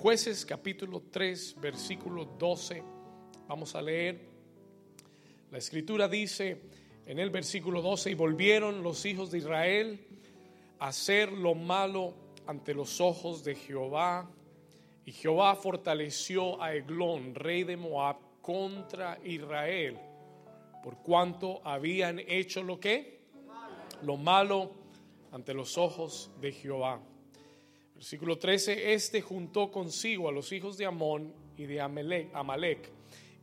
Jueces capítulo 3, versículo 12. Vamos a leer. La escritura dice en el versículo 12, y volvieron los hijos de Israel a hacer lo malo ante los ojos de Jehová. Y Jehová fortaleció a Eglón, rey de Moab, contra Israel, por cuanto habían hecho lo que? Lo malo ante los ojos de Jehová. Versículo 13, este juntó consigo a los hijos de Amón y de Amalek,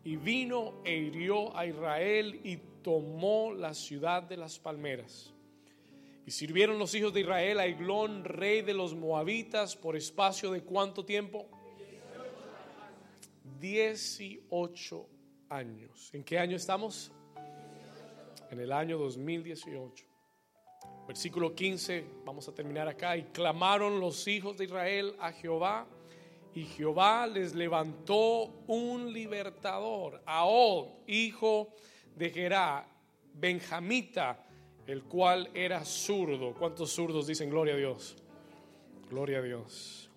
y vino e hirió a Israel y tomó la ciudad de las palmeras. Y sirvieron los hijos de Israel a Eglón, rey de los moabitas, por espacio de cuánto tiempo? 18 años. ¿En qué año estamos? En el año 2018. Versículo 15, vamos a terminar acá. Y clamaron los hijos de Israel a Jehová, y Jehová les levantó un libertador, Ahod, hijo de Gerá, benjamita, el cual era zurdo. ¿Cuántos zurdos dicen gloria a Dios? Gloria a Dios.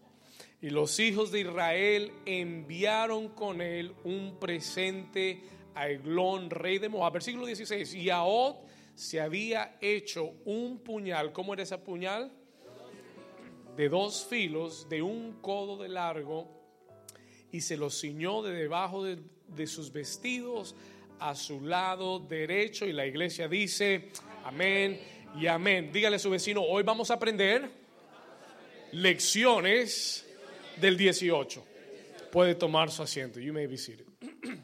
Y los hijos de Israel enviaron con él un presente a Eglón, rey de Moab. Versículo 16. Y Ahod se había hecho un puñal. ¿Cómo era ese puñal? De dos filos, de un codo de largo, y se lo ciñó de debajo de, de sus vestidos a su lado derecho. Y la iglesia dice, amén y amén. Dígale a su vecino, hoy vamos a aprender lecciones del 18. Puede tomar su asiento. You may be seated.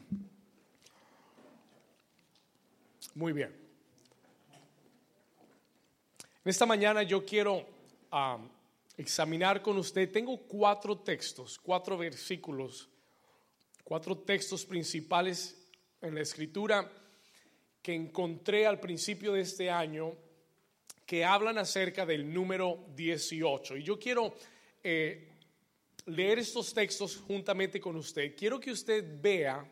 Muy bien. Esta mañana yo quiero examinar con usted, tengo cuatro textos, cuatro versículos, cuatro textos principales en la escritura que encontré al principio de este año que hablan acerca del número 18. Y yo quiero eh, leer estos textos juntamente con usted. Quiero que usted vea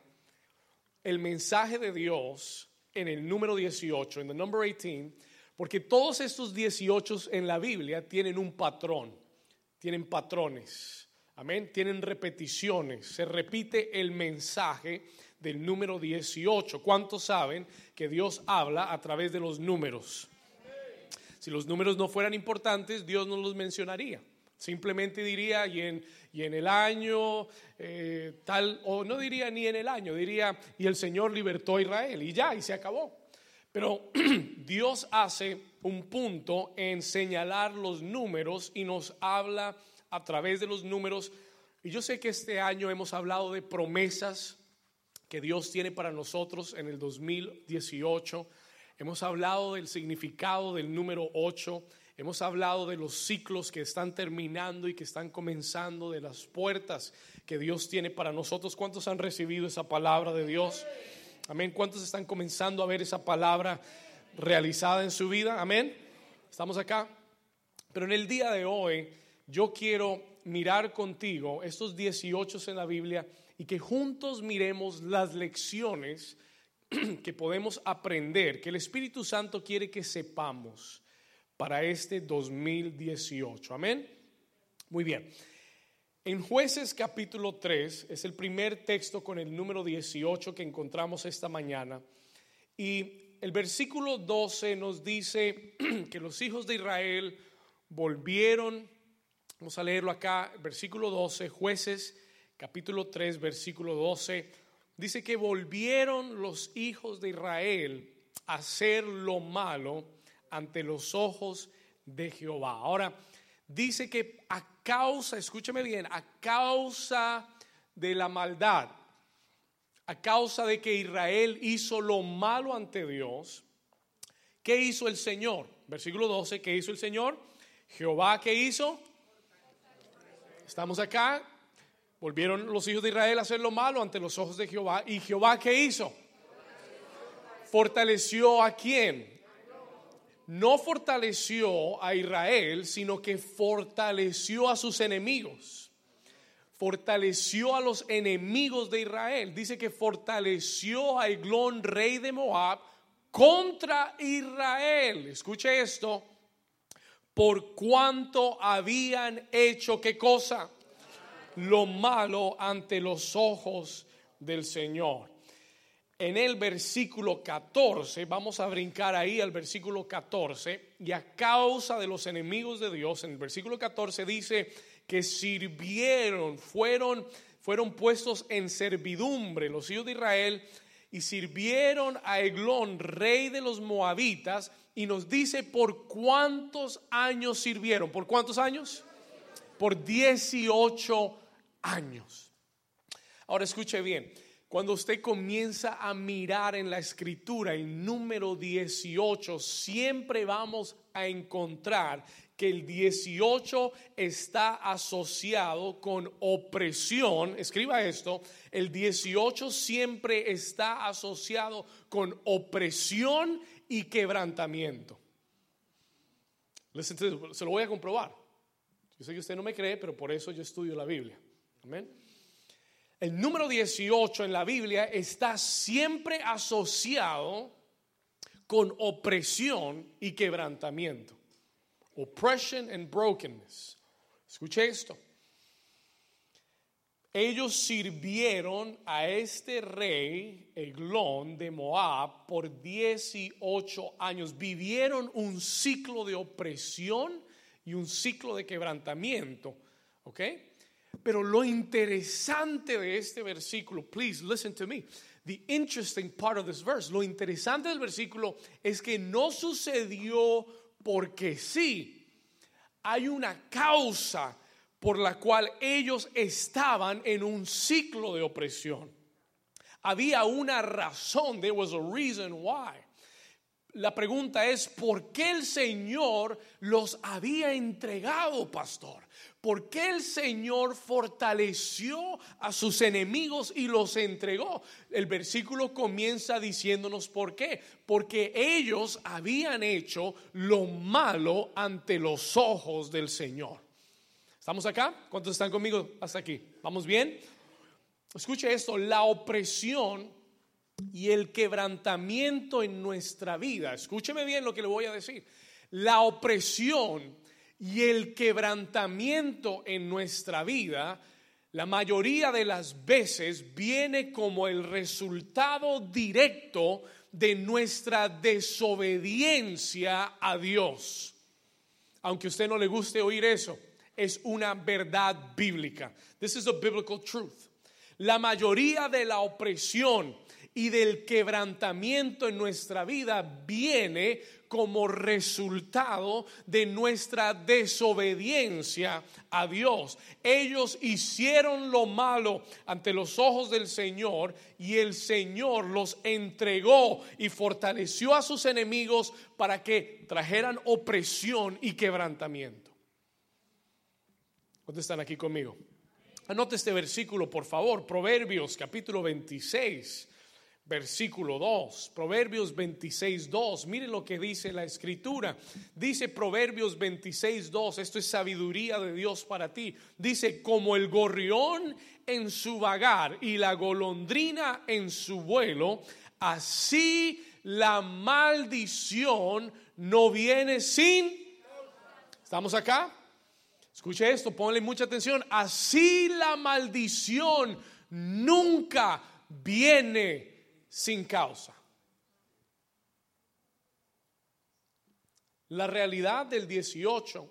el mensaje de Dios en el número 18, en el number 18 porque todos estos 18 en la Biblia tienen un patrón, tienen patrones, amén, tienen repeticiones, se repite el mensaje del número 18. ¿Cuántos saben que Dios habla a través de los números? Si los números no fueran importantes, Dios no los mencionaría. Simplemente diría, y en, y en el año eh, tal, o no diría ni en el año, diría, y el Señor libertó a Israel, y ya, y se acabó. Pero Dios hace un punto en señalar los números y nos habla a través de los números. Y yo sé que este año hemos hablado de promesas que Dios tiene para nosotros en el 2018. Hemos hablado del significado del número 8. Hemos hablado de los ciclos que están terminando y que están comenzando, de las puertas que Dios tiene para nosotros. ¿Cuántos han recibido esa palabra de Dios? Amén. ¿Cuántos están comenzando a ver esa palabra realizada en su vida? Amén. Estamos acá. Pero en el día de hoy yo quiero mirar contigo estos 18 en la Biblia y que juntos miremos las lecciones que podemos aprender, que el Espíritu Santo quiere que sepamos para este 2018. Amén. Muy bien. En jueces capítulo 3 es el primer texto con el número 18 que encontramos esta mañana. Y el versículo 12 nos dice que los hijos de Israel volvieron, vamos a leerlo acá, versículo 12, jueces capítulo 3, versículo 12, dice que volvieron los hijos de Israel a hacer lo malo ante los ojos de Jehová. Ahora, dice que a causa, escúcheme bien, a causa de la maldad, a causa de que Israel hizo lo malo ante Dios, ¿qué hizo el Señor? Versículo 12, ¿qué hizo el Señor? Jehová, ¿qué hizo? Estamos acá, volvieron los hijos de Israel a hacer lo malo ante los ojos de Jehová. ¿Y Jehová qué hizo? Fortaleció a quién? No fortaleció a Israel, sino que fortaleció a sus enemigos. Fortaleció a los enemigos de Israel. Dice que fortaleció a Eglón, rey de Moab, contra Israel. Escuche esto. Por cuanto habían hecho qué cosa? lo malo ante los ojos del Señor. En el versículo 14, vamos a brincar ahí al versículo 14, y a causa de los enemigos de Dios, en el versículo 14 dice que sirvieron, fueron, fueron puestos en servidumbre los hijos de Israel y sirvieron a Eglón, rey de los moabitas, y nos dice por cuántos años sirvieron. ¿Por cuántos años? Por 18 años. Ahora escuche bien, cuando usted comienza a mirar en la escritura, en número 18, siempre vamos a encontrar que el 18 está asociado con opresión. Escriba esto, el 18 siempre está asociado con opresión y quebrantamiento. Se lo voy a comprobar. Yo sé que usted no me cree, pero por eso yo estudio la Biblia. Amén. El número 18 en la Biblia está siempre asociado con opresión y quebrantamiento. Oppression and brokenness. Escuche esto. Ellos sirvieron a este rey, Eglón de Moab, por 18 años. Vivieron un ciclo de opresión y un ciclo de quebrantamiento. ¿Ok? Pero lo interesante de este versículo, please listen to me. The interesting part of this verse, lo interesante del versículo es que no sucedió porque sí. Hay una causa por la cual ellos estaban en un ciclo de opresión. Había una razón, there was a reason why. La pregunta es, ¿por qué el Señor los había entregado, pastor? ¿Por qué el Señor fortaleció a sus enemigos y los entregó? El versículo comienza diciéndonos por qué. Porque ellos habían hecho lo malo ante los ojos del Señor. ¿Estamos acá? ¿Cuántos están conmigo hasta aquí? ¿Vamos bien? Escuche esto, la opresión y el quebrantamiento en nuestra vida. Escúcheme bien lo que le voy a decir. La opresión y el quebrantamiento en nuestra vida, la mayoría de las veces viene como el resultado directo de nuestra desobediencia a Dios. Aunque a usted no le guste oír eso es una verdad bíblica. This is a biblical truth. La mayoría de la opresión y del quebrantamiento en nuestra vida viene como resultado de nuestra desobediencia a Dios. Ellos hicieron lo malo ante los ojos del Señor y el Señor los entregó y fortaleció a sus enemigos para que trajeran opresión y quebrantamiento. ¿Cuántos están aquí conmigo? Anote este versículo, por favor. Proverbios capítulo 26, versículo 2. Proverbios 26, 2. Miren lo que dice la escritura. Dice Proverbios 26, 2. Esto es sabiduría de Dios para ti. Dice, como el gorrión en su vagar y la golondrina en su vuelo, así la maldición no viene sin... ¿Estamos acá? Escuche esto, ponle mucha atención. Así la maldición nunca viene sin causa. La realidad del 18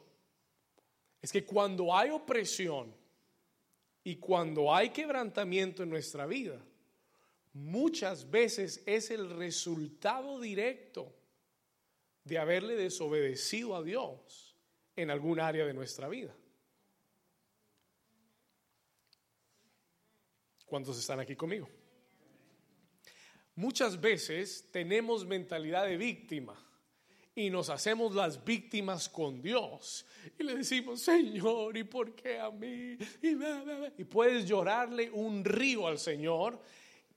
es que cuando hay opresión y cuando hay quebrantamiento en nuestra vida, muchas veces es el resultado directo de haberle desobedecido a Dios en algún área de nuestra vida. ¿Cuántos están aquí conmigo? Muchas veces tenemos mentalidad de víctima y nos hacemos las víctimas con Dios y le decimos, Señor, ¿y por qué a mí? Y, puedes llorarle un río al Señor,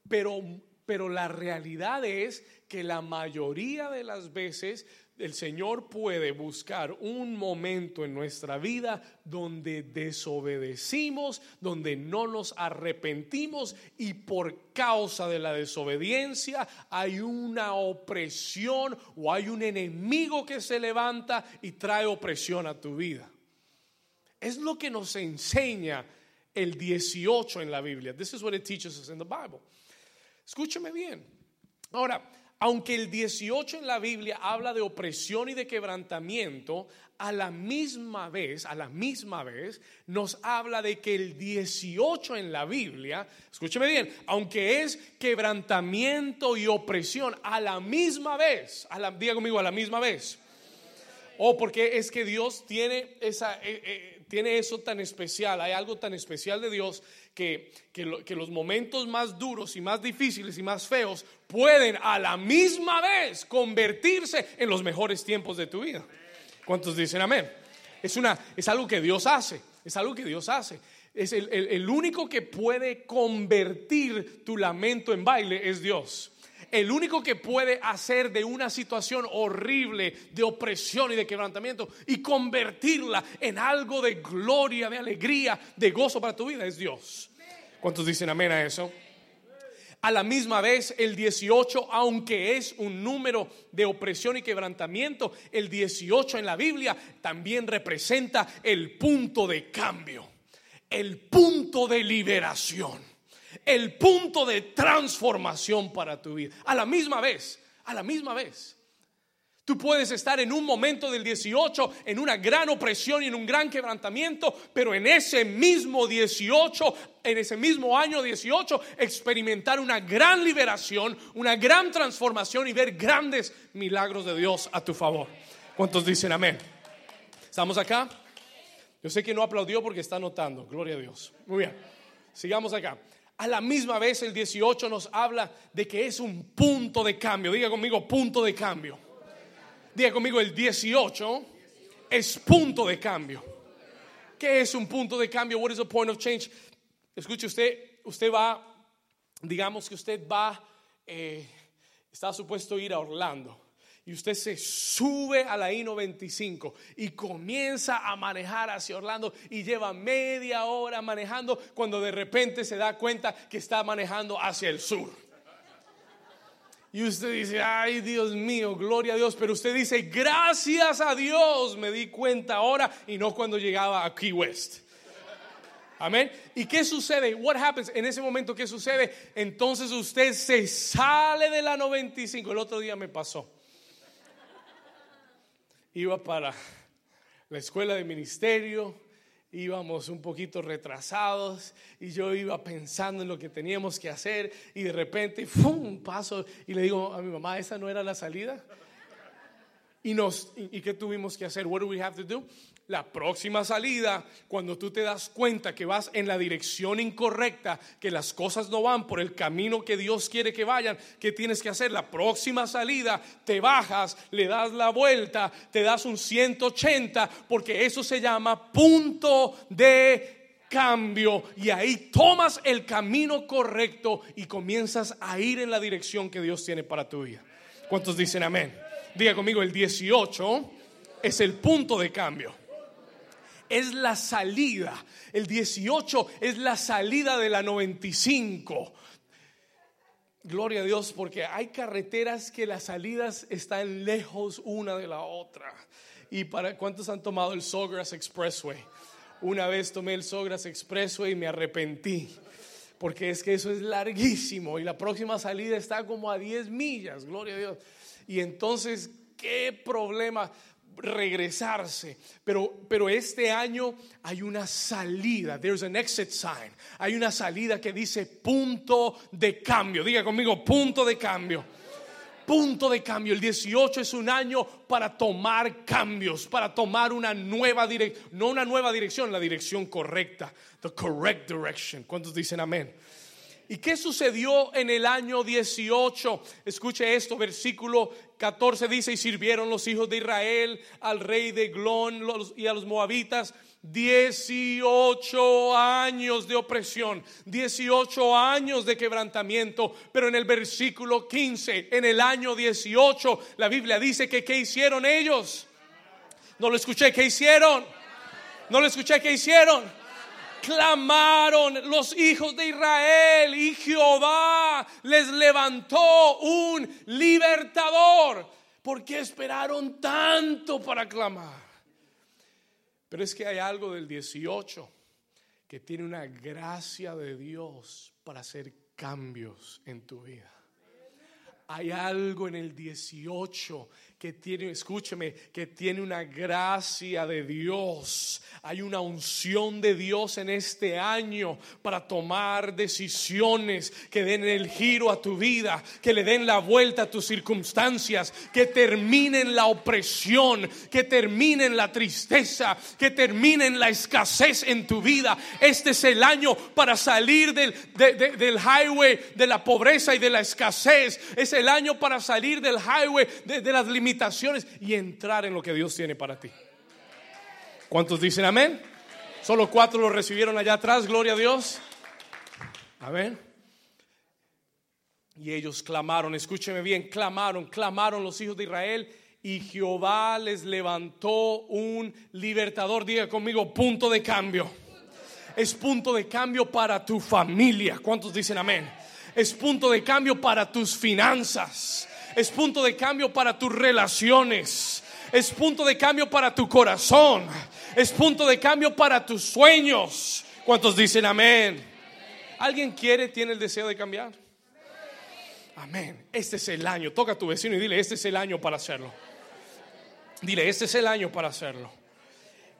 pero, pero la realidad es que la mayoría de las veces el Señor puede buscar un momento en nuestra vida donde desobedecimos, donde no nos arrepentimos y por causa de la desobediencia hay una opresión o hay un enemigo que se levanta y trae opresión a tu vida. Es lo que nos enseña el 18 en la Biblia. This is what it teaches us in the Bible. Escúcheme bien. Ahora, aunque el 18 en la Biblia habla de opresión y de quebrantamiento, a la misma vez, a la misma vez, nos habla de que el 18 en la Biblia, escúcheme bien, aunque es quebrantamiento y opresión, a la misma vez, a la, diga conmigo, a la misma vez. O oh, porque es que Dios tiene, esa, eh, eh, tiene eso tan especial, hay algo tan especial de Dios que, que, los momentos más duros y más difíciles y más feos pueden a la misma vez convertirse en los mejores tiempos de tu vida. ¿Cuántos dicen amén? Es, una, es algo que Dios hace, es algo que Dios hace. Es el, el único que puede convertir tu lamento en baile es Dios. El único que puede hacer de una situación horrible de opresión y de quebrantamiento y convertirla en algo de gloria, de alegría, de gozo para tu vida es Dios. ¿Cuántos dicen amén a eso? A la misma vez, el 18, aunque es un número de opresión y quebrantamiento, el 18 en la Biblia también representa el punto de cambio, el punto de liberación, el punto de transformación para tu vida. A la misma vez, a la misma vez. Tú puedes estar en un momento del 18 en una gran opresión y en un gran quebrantamiento, pero en ese mismo 18, en ese mismo año 18, experimentar una gran liberación, una gran transformación y ver grandes milagros de Dios a tu favor. ¿Cuántos dicen amén? ¿Estamos acá? Yo sé que no aplaudió porque está notando. Gloria a Dios. Muy bien. Sigamos acá. A la misma vez el 18 nos habla de que es un punto de cambio. Diga conmigo, punto de cambio. Diga conmigo, el 18 es punto de cambio. ¿Qué es un punto de cambio? What is the point of change? Escuche usted, usted va, digamos que usted va, eh, está supuesto ir a Orlando y usted se sube a la I-95 y comienza a manejar hacia Orlando y lleva media hora manejando cuando de repente se da cuenta que está manejando hacia el sur. Y usted dice, ay Dios mío, gloria a Dios. Pero usted dice, gracias a Dios me di cuenta ahora y no cuando llegaba a Key West. Amén. ¿Y qué sucede? What happens? En ese momento, ¿qué sucede? Entonces usted se sale de la 95. El otro día me pasó. Iba para la escuela de ministerio íbamos un poquito retrasados y yo iba pensando en lo que teníamos que hacer y de repente, ¡fum! paso y le digo a mi mamá, ¿esa no era la salida? Y, nos, ¿Y qué tuvimos que hacer? What do we have to do? La próxima salida, cuando tú te das cuenta que vas en la dirección incorrecta, que las cosas no van por el camino que Dios quiere que vayan, ¿qué tienes que hacer? La próxima salida, te bajas, le das la vuelta, te das un 180, porque eso se llama punto de cambio y ahí tomas el camino correcto y comienzas a ir en la dirección que Dios tiene para tu vida. ¿Cuántos dicen amén? Diga conmigo, el 18 es el punto de cambio es la salida. El 18 es la salida de la 95. Gloria a Dios porque hay carreteras que las salidas están lejos una de la otra. ¿Y para cuántos han tomado el Sogras Expressway? Una vez tomé el Sogras Expressway y me arrepentí. Porque es que eso es larguísimo y la próxima salida está como a 10 millas, gloria a Dios. Y entonces, qué problema regresarse. Pero, pero este año hay una salida. There's an exit sign. Hay una salida que dice punto de cambio. Diga conmigo, punto de cambio. Punto de cambio. El 18 es un año para tomar cambios, para tomar una nueva dirección. No una nueva dirección, la dirección correcta. The correct direction. ¿Cuántos dicen amén? ¿Y qué sucedió en el año 18? Escuche esto, versículo 14 dice, y sirvieron los hijos de Israel al rey de Glón y a los moabitas 18 años de opresión, 18 años de quebrantamiento, pero en el versículo 15, en el año 18, la Biblia dice que ¿qué hicieron ellos? No lo escuché, ¿qué hicieron? No lo escuché, ¿qué hicieron? Clamaron los hijos de Israel y Jehová les levantó un libertador. ¿Por qué esperaron tanto para clamar? Pero es que hay algo del 18 que tiene una gracia de Dios para hacer cambios en tu vida. Hay algo en el 18 que tiene, escúcheme, que tiene una gracia de Dios. Hay una unción de Dios en este año para tomar decisiones que den el giro a tu vida, que le den la vuelta a tus circunstancias, que terminen la opresión, que terminen la tristeza, que terminen la escasez en tu vida. Este es el año para salir del, del highway de la pobreza y de la escasez. Es el año para salir del highway de, de las limitaciones y entrar en lo que Dios tiene para ti. ¿Cuántos dicen amén? Solo cuatro lo recibieron allá atrás, gloria a Dios. Amén. Y ellos clamaron, escúcheme bien, clamaron, clamaron los hijos de Israel y Jehová les levantó un libertador. Diga conmigo, punto de cambio. Es punto de cambio para tu familia. ¿Cuántos dicen amén? Es punto de cambio para tus finanzas es punto de cambio para tus relaciones, es punto de cambio para tu corazón, es punto de cambio para tus sueños. ¿Cuántos dicen amén? ¿Alguien quiere, tiene el deseo de cambiar? Amén. Este es el año. Toca a tu vecino y dile, este es el año para hacerlo. Dile, este es el año para hacerlo.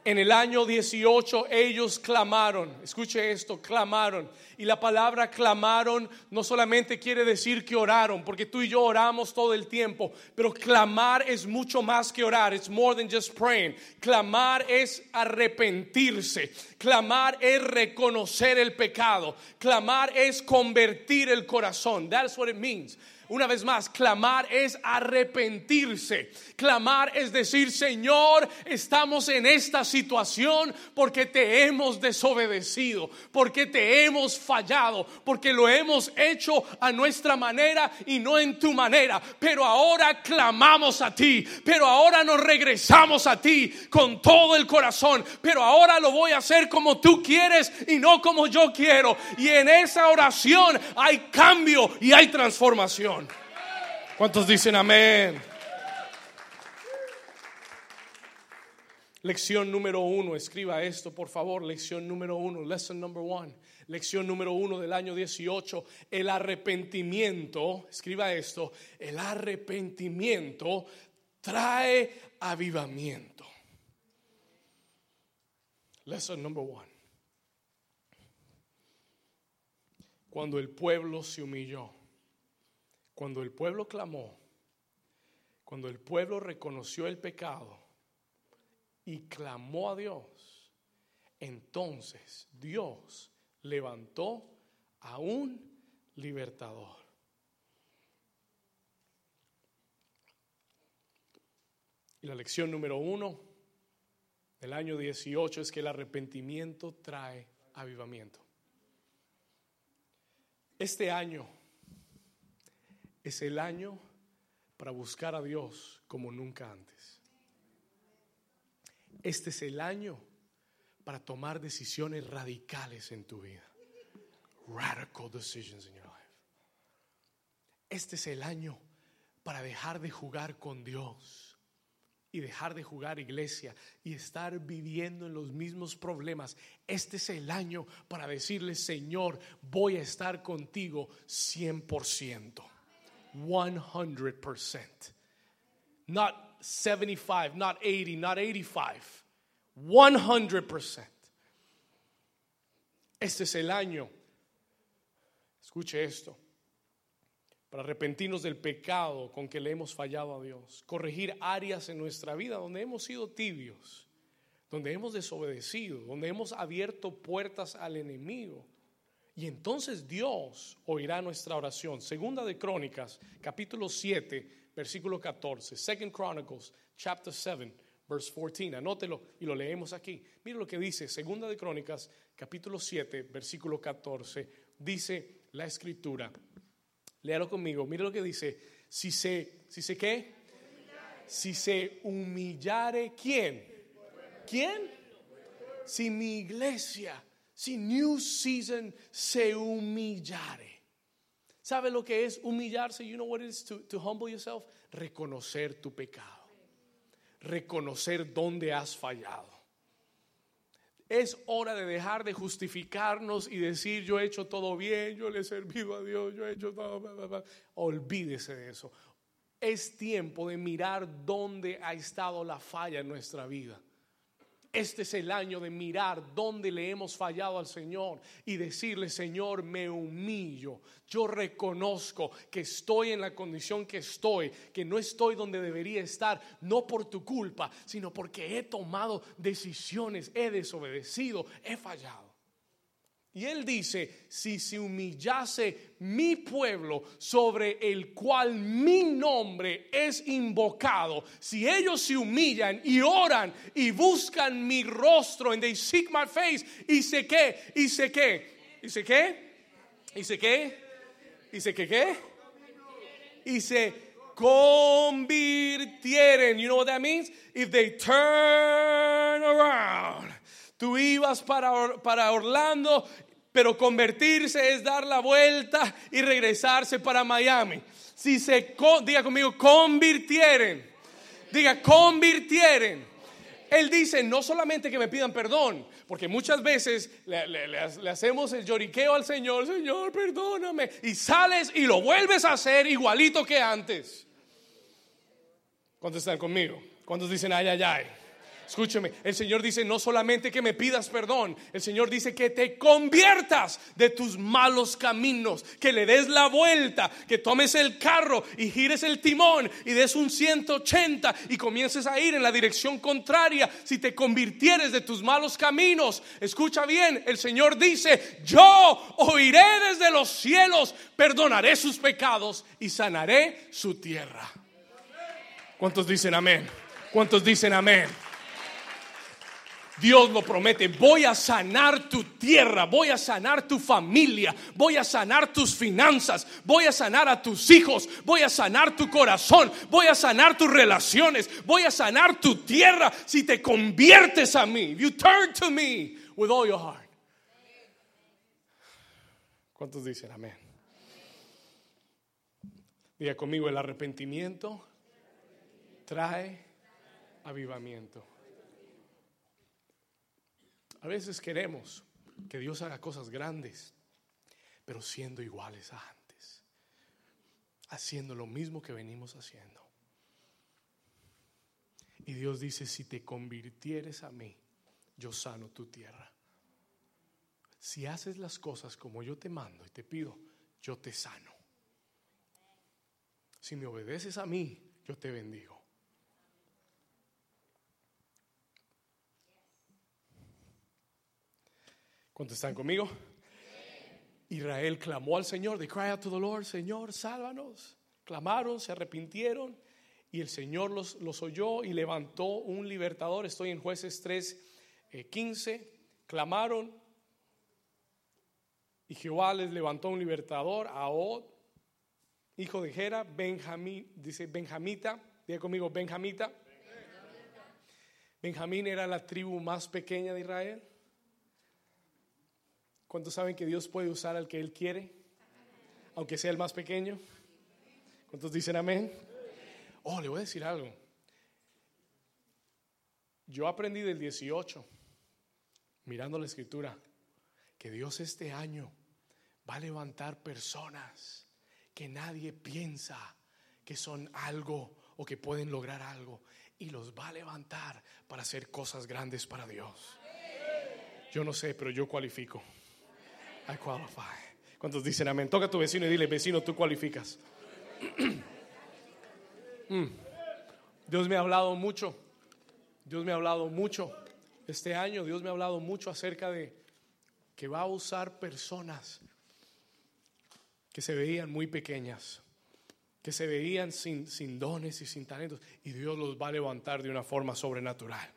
En el año 18 ellos clamaron, escuche esto, clamaron. Y la palabra clamaron no solamente quiere decir que oraron, porque tú y yo oramos todo el tiempo, pero clamar es mucho más que orar, it's more than just praying. Clamar es arrepentirse, clamar es reconocer el pecado, clamar es convertir el corazón. That's what it means. Una vez más, clamar es arrepentirse. Clamar es decir, Señor, estamos en esta situación porque te hemos desobedecido, porque te hemos fallado, porque lo hemos hecho a nuestra manera y no en tu manera. Pero ahora clamamos a ti, pero ahora nos regresamos a ti con todo el corazón, pero ahora lo voy a hacer como tú quieres y no como yo quiero. Y en esa oración hay cambio y hay transformación. ¿Cuántos dicen amén? Lección número uno, escriba esto por favor, lección número uno, lesson number one, lección número uno del año 18, el arrepentimiento, escriba esto, el arrepentimiento trae avivamiento. Lesson number one. Cuando el pueblo se humilló, cuando el pueblo clamó, cuando el pueblo reconoció el pecado y clamó a Dios, entonces Dios levantó a un libertador. Y la lección número uno del año 18 es que el arrepentimiento trae avivamiento. Este año es el año para buscar a Dios como nunca antes. Este es el año para tomar decisiones radicales en tu vida. Radical decisions in your life. Este es el año para dejar de jugar con Dios y dejar de jugar iglesia y estar viviendo en los mismos problemas. Este es el año para decirle, Señor, voy a estar contigo 100%. 100%. Not 75, not 80, not 85. 100%. Este es el año. Escuche esto. Para arrepentirnos del pecado con que le hemos fallado a Dios. Corregir áreas en nuestra vida donde hemos sido tibios, donde hemos desobedecido, donde hemos abierto puertas al enemigo y entonces Dios oirá nuestra oración. Segunda de Crónicas, capítulo 7, versículo 14. Second Chronicles, chapter 7, verse 14. Anótelo y lo leemos aquí. Mire lo que dice. Segunda de Crónicas, capítulo 7, versículo 14. Dice la escritura. Léalo conmigo. Mire lo que dice. Si se, si se qué? Si se humillare, ¿quién? ¿Quién? Si mi iglesia si New Season se humillare. ¿Sabe lo que es humillarse? You know what it is to, to humble yourself? Reconocer tu pecado. Reconocer dónde has fallado. Es hora de dejar de justificarnos y decir yo he hecho todo bien, yo le he servido a Dios, yo he hecho todo. Olvídese de eso. Es tiempo de mirar dónde ha estado la falla en nuestra vida. Este es el año de mirar dónde le hemos fallado al Señor y decirle, Señor, me humillo. Yo reconozco que estoy en la condición que estoy, que no estoy donde debería estar, no por tu culpa, sino porque he tomado decisiones, he desobedecido, he fallado. Y él dice, si se humillase mi pueblo sobre el cual mi nombre es invocado, si ellos se humillan y oran y buscan mi rostro, and they seek my face, y sé qué, y sé qué, y sé qué, y sé qué, y sé qué, qué, y se convirtieren, you know what that means? If they turn around. Tú ibas para, para Orlando pero convertirse es dar la vuelta y regresarse para Miami. Si se, diga conmigo, convirtieren, diga, convirtieren. Él dice, no solamente que me pidan perdón, porque muchas veces le, hacemos el lloriqueo al Señor, Señor, perdóname, y sales y lo vuelves a hacer igualito que antes. ¿Cuántos están conmigo? ¿Cuántos dicen ay, ay, ay? Escúcheme, el Señor dice no solamente que me pidas perdón, el Señor dice que te conviertas de tus malos caminos, que le des la vuelta, que tomes el carro y gires el timón y des un 180 y comiences a ir en la dirección contraria si te convirtieres de tus malos caminos. Escucha bien, el Señor dice, yo oiré desde los cielos, perdonaré sus pecados y sanaré su tierra. ¿Cuántos dicen amén? ¿Cuántos dicen amén? Dios lo promete, voy a sanar tu tierra, voy a sanar tu familia, voy a sanar tus finanzas, voy a sanar a tus hijos, voy a sanar tu corazón, voy a sanar tus relaciones, voy a sanar tu tierra si te conviertes a mí. You turn to me with all your heart. ¿Cuántos dicen amén? Diga conmigo, el arrepentimiento trae avivamiento. A veces queremos que Dios haga cosas grandes, pero siendo iguales a antes, haciendo lo mismo que venimos haciendo. Y Dios dice, si te convirtieres a mí, yo sano tu tierra. Si haces las cosas como yo te mando y te pido, yo te sano. Si me obedeces a mí, yo te bendigo. ¿Cuántos están conmigo? Israel clamó al Señor, de cry out to the Lord, Señor, sálvanos. Clamaron, se arrepintieron y el Señor los, los oyó y levantó un libertador. Estoy en jueces 3, 15. Eh, clamaron y Jehová les levantó un libertador, a Od, hijo de Gera, Benjamín, dice Benjamita, diga conmigo, Benjamita. Benjamín era la tribu más pequeña de Israel. ¿Cuántos saben que Dios puede usar al que Él quiere? Aunque sea el más pequeño. ¿Cuántos dicen amén? Oh, le voy a decir algo. Yo aprendí del 18, mirando la escritura, que Dios este año va a levantar personas que nadie piensa que son algo o que pueden lograr algo y los va a levantar para hacer cosas grandes para Dios. Yo no sé, pero yo cualifico. I qualify. ¿Cuántos dicen amén? Toca a tu vecino y dile, vecino, tú cualificas. Mm. Dios me ha hablado mucho. Dios me ha hablado mucho. Este año Dios me ha hablado mucho acerca de que va a usar personas que se veían muy pequeñas, que se veían sin, dones y sin talentos, y Dios los va a levantar de una forma sobrenatural.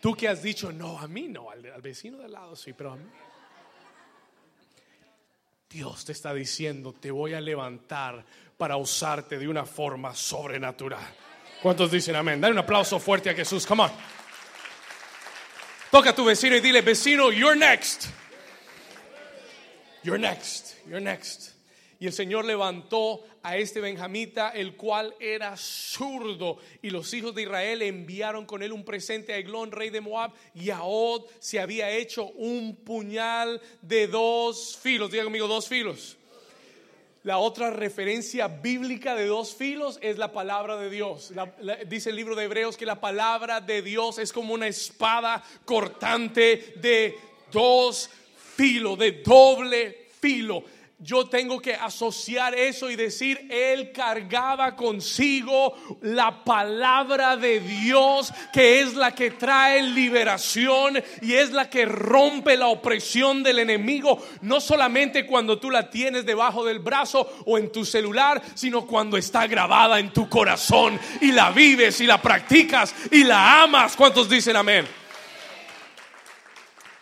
Tú que has dicho, no, a mí no, al, vecino de lado sí, pero a mí. Dios te está diciendo, te voy a levantar para usarte de una forma sobrenatural. ¿Cuántos dicen amén? Dale un aplauso fuerte a Jesús. Come on. Toca a tu vecino y dile, vecino, you're next. You're next. You're next. Y el Señor levantó a este benjamita, el cual era zurdo. Y los hijos de Israel enviaron con él un presente a Eglón, rey de Moab. Y a Od se había hecho un puñal de dos filos. Diga conmigo, dos filos. La otra referencia bíblica de dos filos es la palabra de Dios. dice el libro de Hebreos que la palabra de Dios es como una espada cortante de dos filos, de doble filo yo tengo que asociar eso y decir, Él cargaba consigo la palabra de Dios, que es la que trae liberación y es la que rompe la opresión del enemigo, no solamente cuando tú la tienes debajo del brazo o en tu celular, sino cuando está grabada en tu corazón y la vives y la practicas y la amas. ¿Cuántos dicen amén?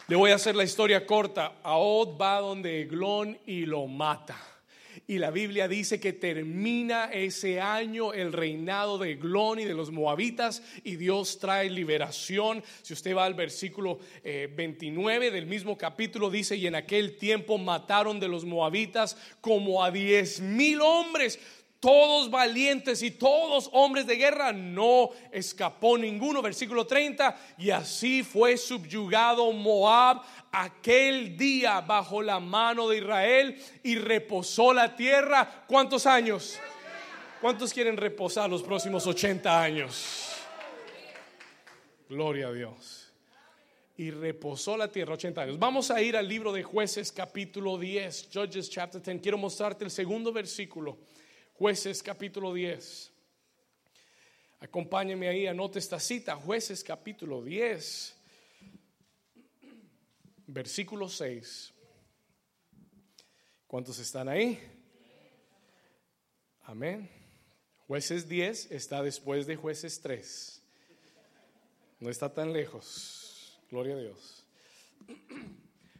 Le voy a hacer la historia corta. Aod va donde Eglón y lo mata. Y la Biblia dice que termina ese año el reinado de Eglón y de los moabitas y Dios trae liberación. Si usted va al versículo 29 eh, del mismo capítulo, dice, y en aquel tiempo mataron de los moabitas como a diez mil hombres todos valientes y todos hombres de guerra, no escapó ninguno. Versículo 30, y así fue subyugado Moab aquel día bajo la mano de Israel y reposó la tierra. ¿Cuántos años? ¿Cuántos quieren reposar los próximos 80 años? Gloria a Dios. Y reposó la tierra 80 años. Vamos a ir al libro de jueces capítulo 10, Judges chapter 10. Quiero mostrarte el segundo versículo Jueces capítulo 10. Acompáñeme ahí, anote esta cita, Jueces capítulo 10, versículo 6. ¿Cuántos están ahí? Amén. Jueces 10 está después de jueces 3. No está tan lejos. Gloria a Dios.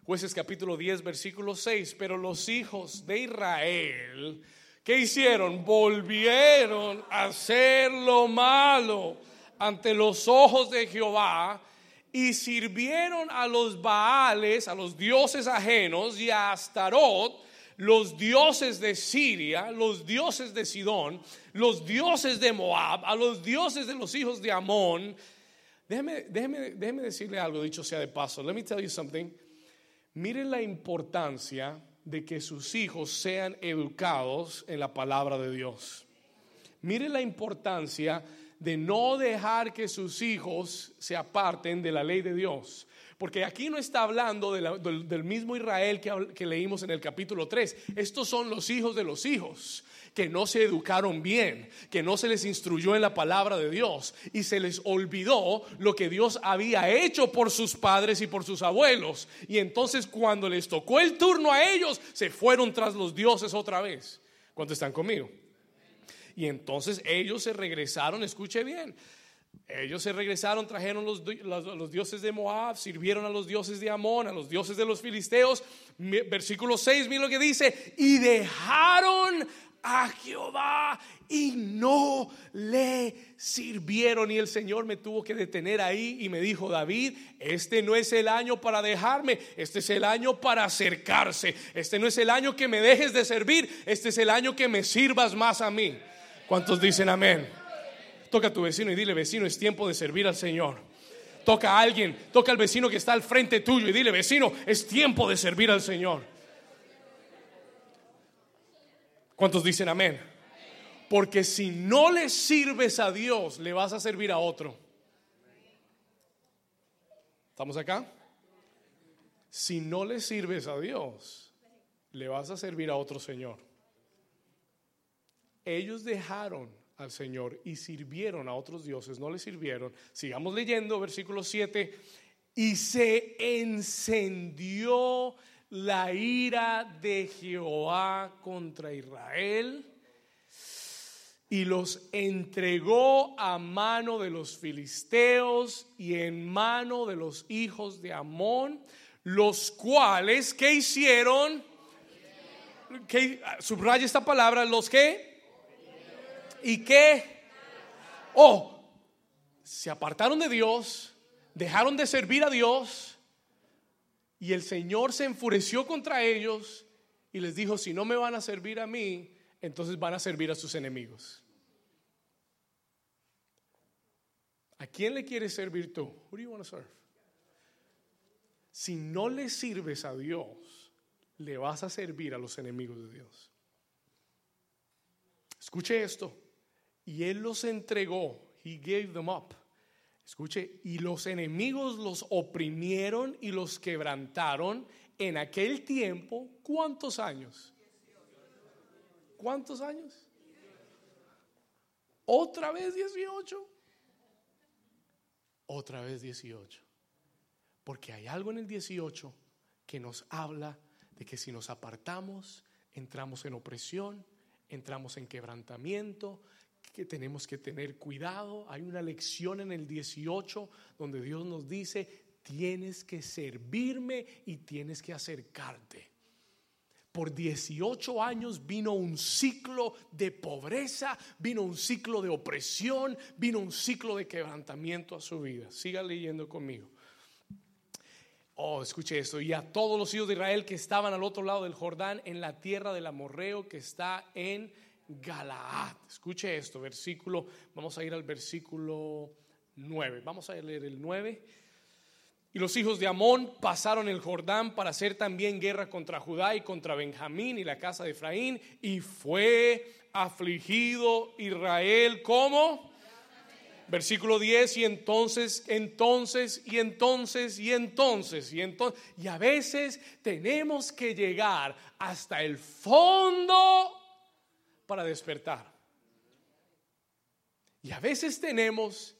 Jueces capítulo 10, versículo 6. Pero los hijos de Israel ¿Qué hicieron? Volvieron a hacer lo malo ante los ojos de Jehová y sirvieron a los Baales, a los dioses ajenos y a Astarot, los dioses de Siria, los dioses de Sidón, los dioses de Moab, a los dioses de los hijos de Amón. Déjeme, déjeme, déjeme decirle algo, dicho sea de paso. Let me tell you something. Miren la importancia de que sus hijos sean educados en la palabra de Dios. Mire la importancia de no dejar que sus hijos se aparten de la ley de Dios. Porque aquí no está hablando del, mismo Israel que, que leímos en el capítulo 3. Estos son los hijos de los hijos que no se educaron bien, que no se les instruyó en la palabra de Dios y se les olvidó lo que Dios había hecho por sus padres y por sus abuelos. Y entonces cuando les tocó el turno a ellos, se fueron tras los dioses otra vez. ¿Cuántos están conmigo? Y entonces ellos se regresaron, escuche bien, ellos se regresaron, trajeron los, los, dioses de Moab, sirvieron a los dioses de Amón, a los dioses de los filisteos. Versículo 6, mira lo que dice, y dejaron a Jehová y no le sirvieron. Y el Señor me tuvo que detener ahí y me dijo, David, este no es el año para dejarme, este es el año para acercarse. Este no es el año que me dejes de servir, este es el año que me sirvas más a mí. ¿Cuántos dicen amén? Toca a tu vecino y dile, vecino, es tiempo de servir al Señor. Toca a alguien, toca al vecino que está al frente tuyo y dile, vecino, es tiempo de servir al Señor. ¿Cuántos dicen amén? Porque si no le sirves a Dios, le vas a servir a otro. ¿Estamos acá? Si no le sirves a Dios, le vas a servir a otro Señor. Ellos dejaron al Señor y sirvieron a otros dioses, no le sirvieron. Sigamos leyendo, versículo 7. Y se encendió la ira de Jehová contra Israel y los entregó a mano de los filisteos y en mano de los hijos de Amón, los cuales, ¿qué hicieron? ¿Qué, subraya esta palabra, los que y qué, oh, se apartaron de Dios, dejaron de servir a Dios y el Señor se enfureció contra ellos y les dijo, si no me van a servir a mí, entonces van a servir a sus enemigos. ¿A quién le quieres servir tú? Who do you want to serve? Si no le sirves a Dios, le vas a servir a los enemigos de Dios. Escuche esto. Y él los entregó. He gave them up. Escuche, y los enemigos los oprimieron y los quebrantaron en aquel tiempo. ¿Cuántos años? ¿Cuántos años? Otra vez 18. Otra vez 18. Porque hay algo en el 18 que nos habla de que si nos apartamos, entramos en opresión, entramos en quebrantamiento, que tenemos que tener cuidado. Hay una lección en el 18 donde Dios nos dice, tienes que servirme y tienes que acercarte. Por 18 años vino un ciclo de pobreza, vino un ciclo de opresión, vino un ciclo de quebrantamiento a su vida. Siga leyendo conmigo. Oh, escuche esto. Y a todos los hijos de Israel que estaban al otro lado del Jordán, en la tierra del amorreo que está en Galaad. Escuche esto, versículo, vamos a ir al versículo 9. Vamos a leer el 9. Y los hijos de Amón pasaron el Jordán para hacer también guerra contra Judá y contra Benjamín y la casa de Efraín. Y fue afligido Israel como... Versículo 10, y entonces, entonces, y entonces, y entonces, y entonces, y a veces tenemos que llegar hasta el fondo para despertar. Y a veces tenemos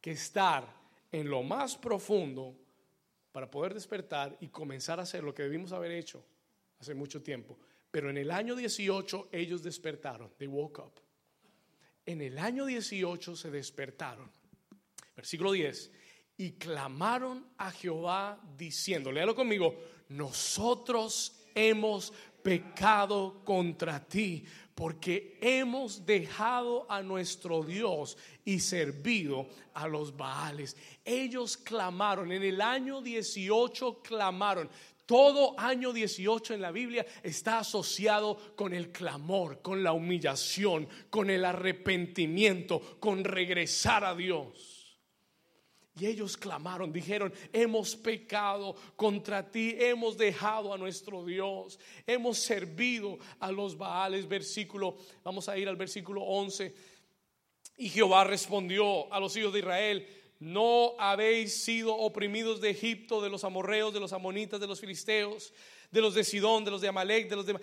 que estar en lo más profundo para poder despertar y comenzar a hacer lo que debimos haber hecho hace mucho tiempo. Pero en el año 18 ellos despertaron, they woke up. En el año 18 se despertaron. Versículo 10. Y clamaron a Jehová diciendo, léalo conmigo, nosotros hemos pecado contra ti porque hemos dejado a nuestro Dios y servido a los Baales. Ellos clamaron, en el año 18 clamaron. Todo año 18 en la Biblia está asociado con el clamor, con la humillación, con el arrepentimiento, con regresar a Dios. Y ellos clamaron, dijeron, hemos pecado contra ti, hemos dejado a nuestro Dios, hemos servido a los Baales. Versículo, vamos a ir al versículo 11. Y Jehová respondió a los hijos de Israel, no habéis sido oprimidos de Egipto, de los amorreos, de los amonitas, de los filisteos, de los de Sidón, de los de Amalek, de los de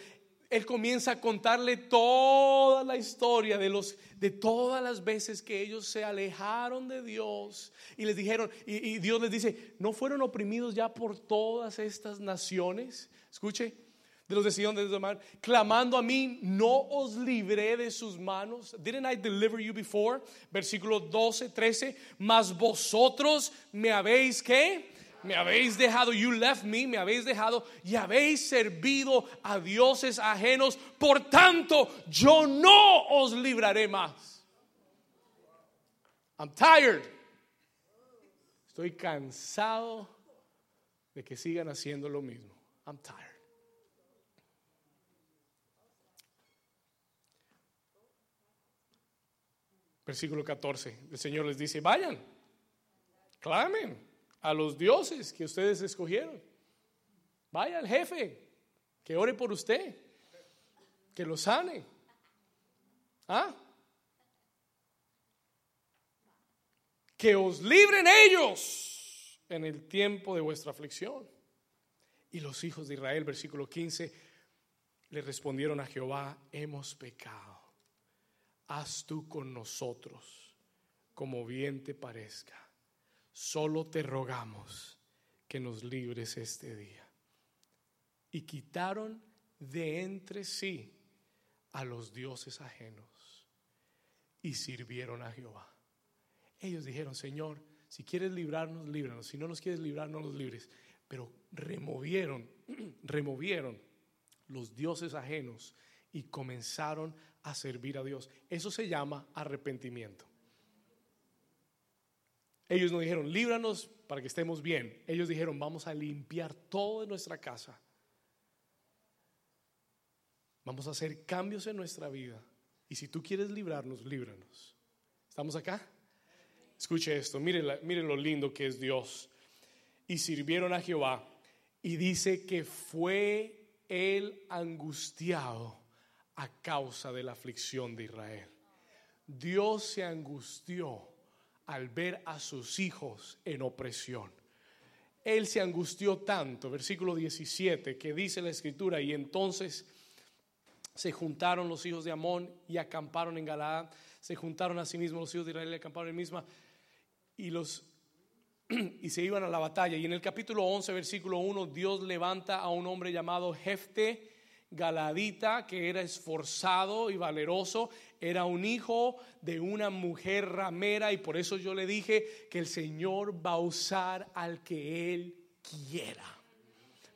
él comienza a contarle toda la historia de, los, de todas las veces que ellos se alejaron de Dios y les dijeron, y, Dios les dice, ¿no fueron oprimidos ya por todas estas naciones? Escuche, de los de Sidón, de los clamando a mí, no os libré de sus manos. Didn't I deliver you before? Versículo 12, 13, mas vosotros me habéis que me habéis dejado, you left me, me habéis dejado y habéis servido a dioses ajenos, por tanto yo no os libraré más. I'm tired. Estoy cansado de que sigan haciendo lo mismo. I'm tired. Versículo 14. El Señor les dice, vayan, clamen a los dioses que ustedes escogieron. Vaya al jefe, que ore por usted, que lo sane. ¿Ah? Que os libren ellos en el tiempo de vuestra aflicción. Y los hijos de Israel, versículo 15, le respondieron a Jehová, hemos pecado. Haz tú con nosotros como bien te parezca solo te rogamos que nos libres este día. Y quitaron de entre sí a los dioses ajenos y sirvieron a Jehová. Ellos dijeron, Señor, si quieres librarnos, líbranos. Si no nos quieres librar, no nos libres. Pero removieron, removieron los dioses ajenos y comenzaron a servir a Dios. Eso se llama arrepentimiento. Ellos no dijeron, líbranos para que estemos bien. Ellos dijeron, vamos a limpiar toda nuestra casa. Vamos a hacer cambios en nuestra vida. Y si tú quieres librarnos, líbranos. ¿Estamos acá? Escuche esto, miren, miren lo lindo que es Dios. Y sirvieron a Jehová. Y dice que fue él angustiado a causa de la aflicción de Israel. Dios se angustió al ver a sus hijos en opresión. Él se angustió tanto, versículo 17, que dice la escritura, y entonces se juntaron los hijos de Amón y acamparon en Galaad, se juntaron a sí mismos los hijos de Israel y acamparon en misma, y los y se iban a la batalla. Y en el capítulo 11, versículo 1, Dios levanta a un hombre llamado Jefte Galadita, que era esforzado y valeroso, era un hijo de una mujer ramera y por eso yo le dije que el Señor va a usar al que Él quiera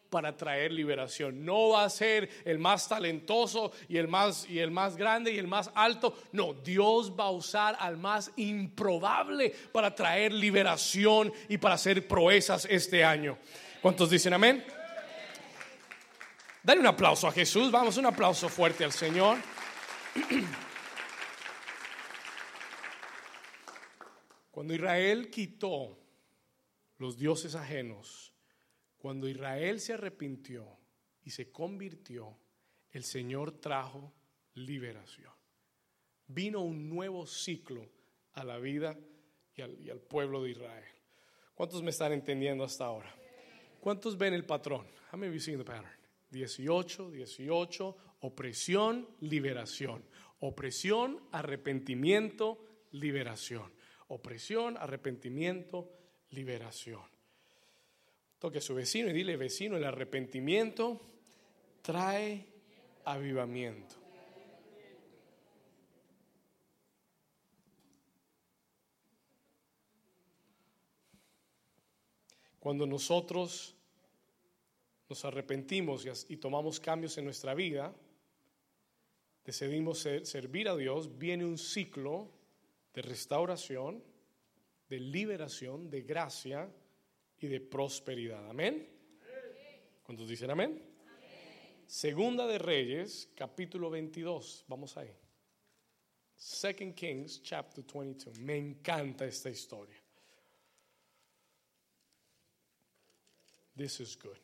para traer liberación. No va a ser el más talentoso y el más y el más grande y el más alto. No, Dios va a usar al más improbable para traer liberación y para hacer proezas este año. ¿Cuántos dicen amén? Dale un aplauso a Jesús. Vamos, un aplauso fuerte al Señor. Cuando Israel quitó los dioses ajenos, cuando Israel se arrepintió y se convirtió, el Señor trajo liberación. Vino un nuevo ciclo a la vida y al, pueblo de Israel. ¿Cuántos me están entendiendo hasta ahora? ¿Cuántos ven el patrón? How many the pattern? 18, 18, opresión, liberación. Opresión, arrepentimiento, liberación. Opresión, arrepentimiento, liberación. Toque a su vecino y dile, vecino, el arrepentimiento trae avivamiento. Cuando nosotros nos arrepentimos y, tomamos cambios en nuestra vida, decidimos servir a Dios, viene un ciclo de restauración, de liberación, de gracia y de prosperidad. Amén. ¿Cuántos dicen amén? Segunda de Reyes, capítulo 22. Vamos ahí. Second Kings, chapter 22. Me encanta esta historia. This is good.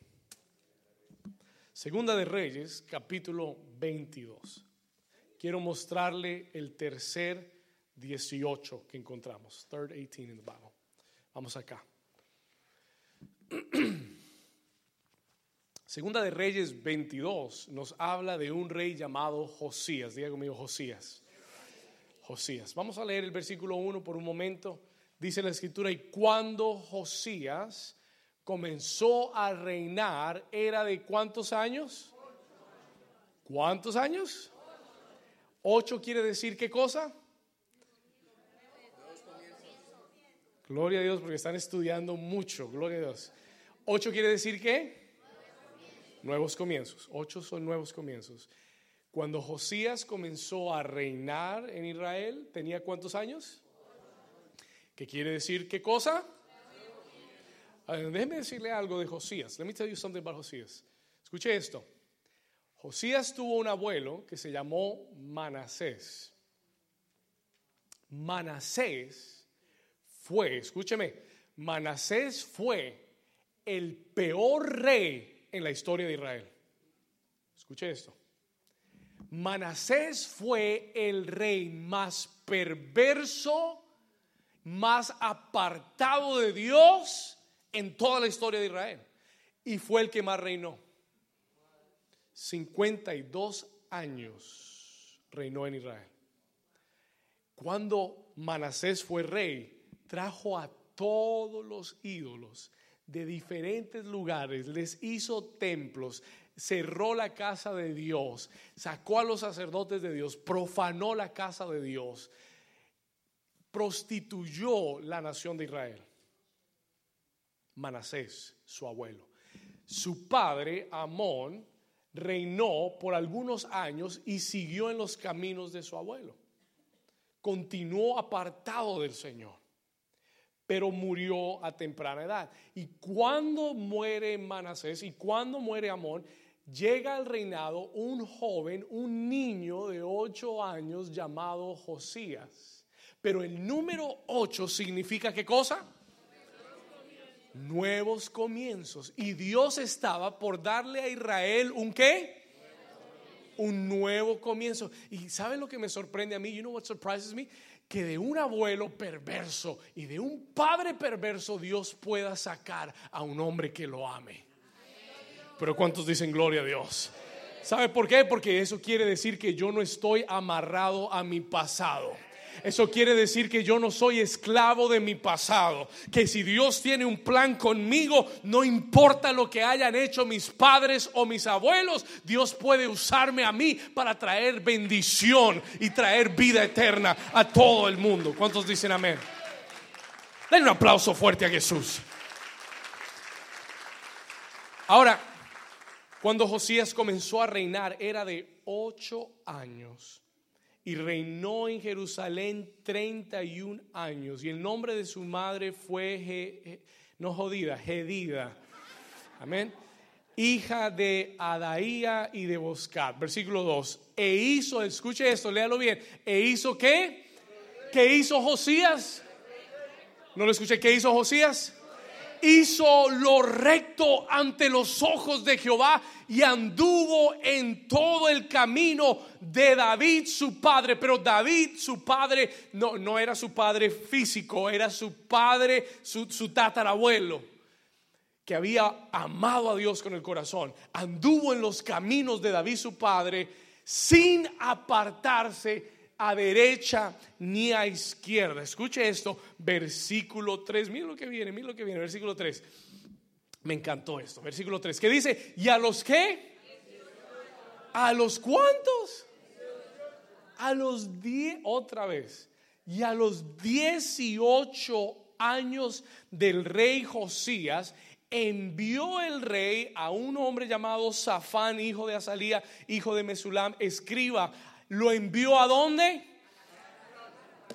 Segunda de Reyes, capítulo 22. Quiero mostrarle el tercer 18 que encontramos. Third 18 in the Bible. Vamos acá. Segunda de Reyes 22 nos habla de un rey llamado Josías. Diga conmigo Josías. Josías. Vamos a leer el versículo 1 por un momento. Dice la escritura, y cuando Josías comenzó a reinar era de cuántos años? ¿Cuántos años? Ocho quiere decir qué cosa? Gloria a Dios porque están estudiando mucho, gloria a Dios. Ocho quiere decir qué? Nuevos comienzos. Ocho son nuevos comienzos. Cuando Josías comenzó a reinar en Israel, ¿tenía cuántos años? ¿Qué quiere decir qué cosa? Déjeme decirle algo de Josías. Let me tell you something about Josías. Escuche esto. Josías tuvo un abuelo que se llamó Manasés. Manasés fue, escúcheme, Manasés fue el peor rey en la historia de Israel. Escuche esto. Manasés fue el rey más perverso, más apartado de Dios en toda la historia de Israel. Y fue el que más reinó. 52 años reinó en Israel. Cuando Manasés fue rey, trajo a todos los ídolos de diferentes lugares, les hizo templos, cerró la casa de Dios, sacó a los sacerdotes de Dios, profanó la casa de Dios, prostituyó la nación de Israel. Manasés, su abuelo. Su padre, Amón, reinó por algunos años y siguió en los caminos de su abuelo. Continuó apartado del Señor, pero murió a temprana edad. Y cuando muere Manasés y cuando muere Amón, llega al reinado un joven, un niño de ocho años llamado Josías. Pero el número ocho significa qué cosa? Nuevos comienzos. Y Dios estaba por darle a Israel un qué? Un nuevo comienzo. ¿Y saben lo que me sorprende a mí? You know what surprises me? Que de un abuelo perverso y de un padre perverso Dios pueda sacar a un hombre que lo ame. Pero ¿cuántos dicen gloria a Dios? ¿Sabe por qué? Porque eso quiere decir que yo no estoy amarrado a mi pasado. Eso quiere decir que yo no soy esclavo de mi pasado. Que si Dios tiene un plan conmigo, no importa lo que hayan hecho mis padres o mis abuelos, Dios puede usarme a mí para traer bendición y traer vida eterna a todo el mundo. ¿Cuántos dicen amén? Den un aplauso fuerte a Jesús. Ahora, cuando Josías comenzó a reinar era de ocho años y reinó en Jerusalén 31 años y el nombre de su madre fue, no jodida, Gedida. Amén. Hija de Adaía y de Boscat. Versículo 2. E hizo, escuche esto, léalo bien. E hizo qué? ¿Qué hizo Josías? ¿No lo escuché? ¿Qué hizo Josías? Hizo lo recto ante los ojos de Jehová y anduvo en todo el camino de David su padre. Pero David su padre no, no era su padre físico, era su padre, su, su tatarabuelo que había amado a Dios con el corazón. Anduvo en los caminos de David su padre sin apartarse a derecha ni a izquierda. Escuche esto, versículo 3. Mira lo que viene, mira lo que viene, versículo 3. Me encantó esto, versículo 3, que dice, ¿y a los qué? ¿A los cuántos? A los 10, otra vez, y a los 18 años del rey Josías, envió el rey a un hombre llamado Safán, hijo de Azalía, hijo de Mesulam, escriba lo envió a dónde?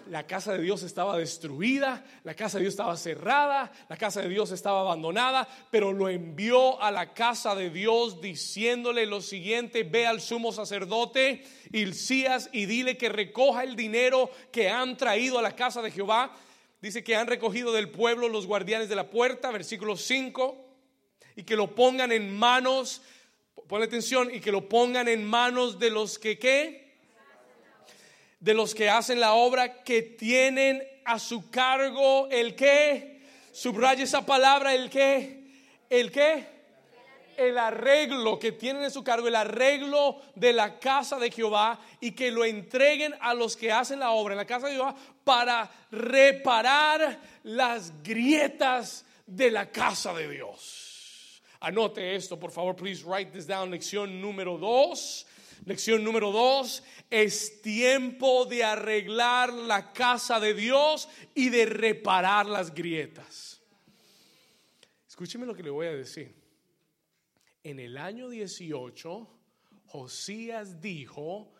La casa de Dios estaba destruida, la casa de Dios estaba cerrada, la casa de Dios estaba abandonada, pero lo envió a la casa de Dios diciéndole lo siguiente, ve al sumo sacerdote Hilcías y dile que recoja el dinero que han traído a la casa de Jehová. Dice que han recogido del pueblo los guardianes de la puerta, versículo 5, y que lo pongan en manos, ponle atención, y que lo pongan en manos de los que qué? De los que hacen la obra que tienen a su cargo el que, subraya esa palabra, el que, el que, el arreglo que tienen en su cargo, el arreglo de la casa de Jehová y que lo entreguen a los que hacen la obra en la casa de Jehová para reparar las grietas de la casa de Dios. Anote esto, por favor, please write this down. Lección número dos. Lección número dos, es tiempo de arreglar la casa de Dios y de reparar las grietas. Escúcheme lo que le voy a decir. En el año 18, Josías dijo,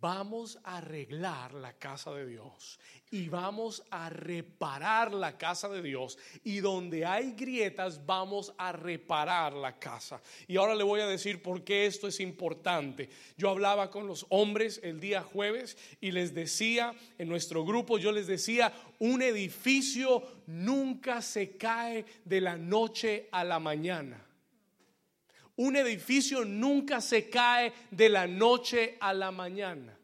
vamos a arreglar la casa de Dios y vamos a reparar la casa de Dios y donde hay grietas vamos a reparar la casa. Y ahora le voy a decir por qué esto es importante. Yo hablaba con los hombres el día jueves y les decía, en nuestro grupo yo les decía, un edificio nunca se cae de la noche a la mañana. Un edificio nunca se cae de la noche a la mañana.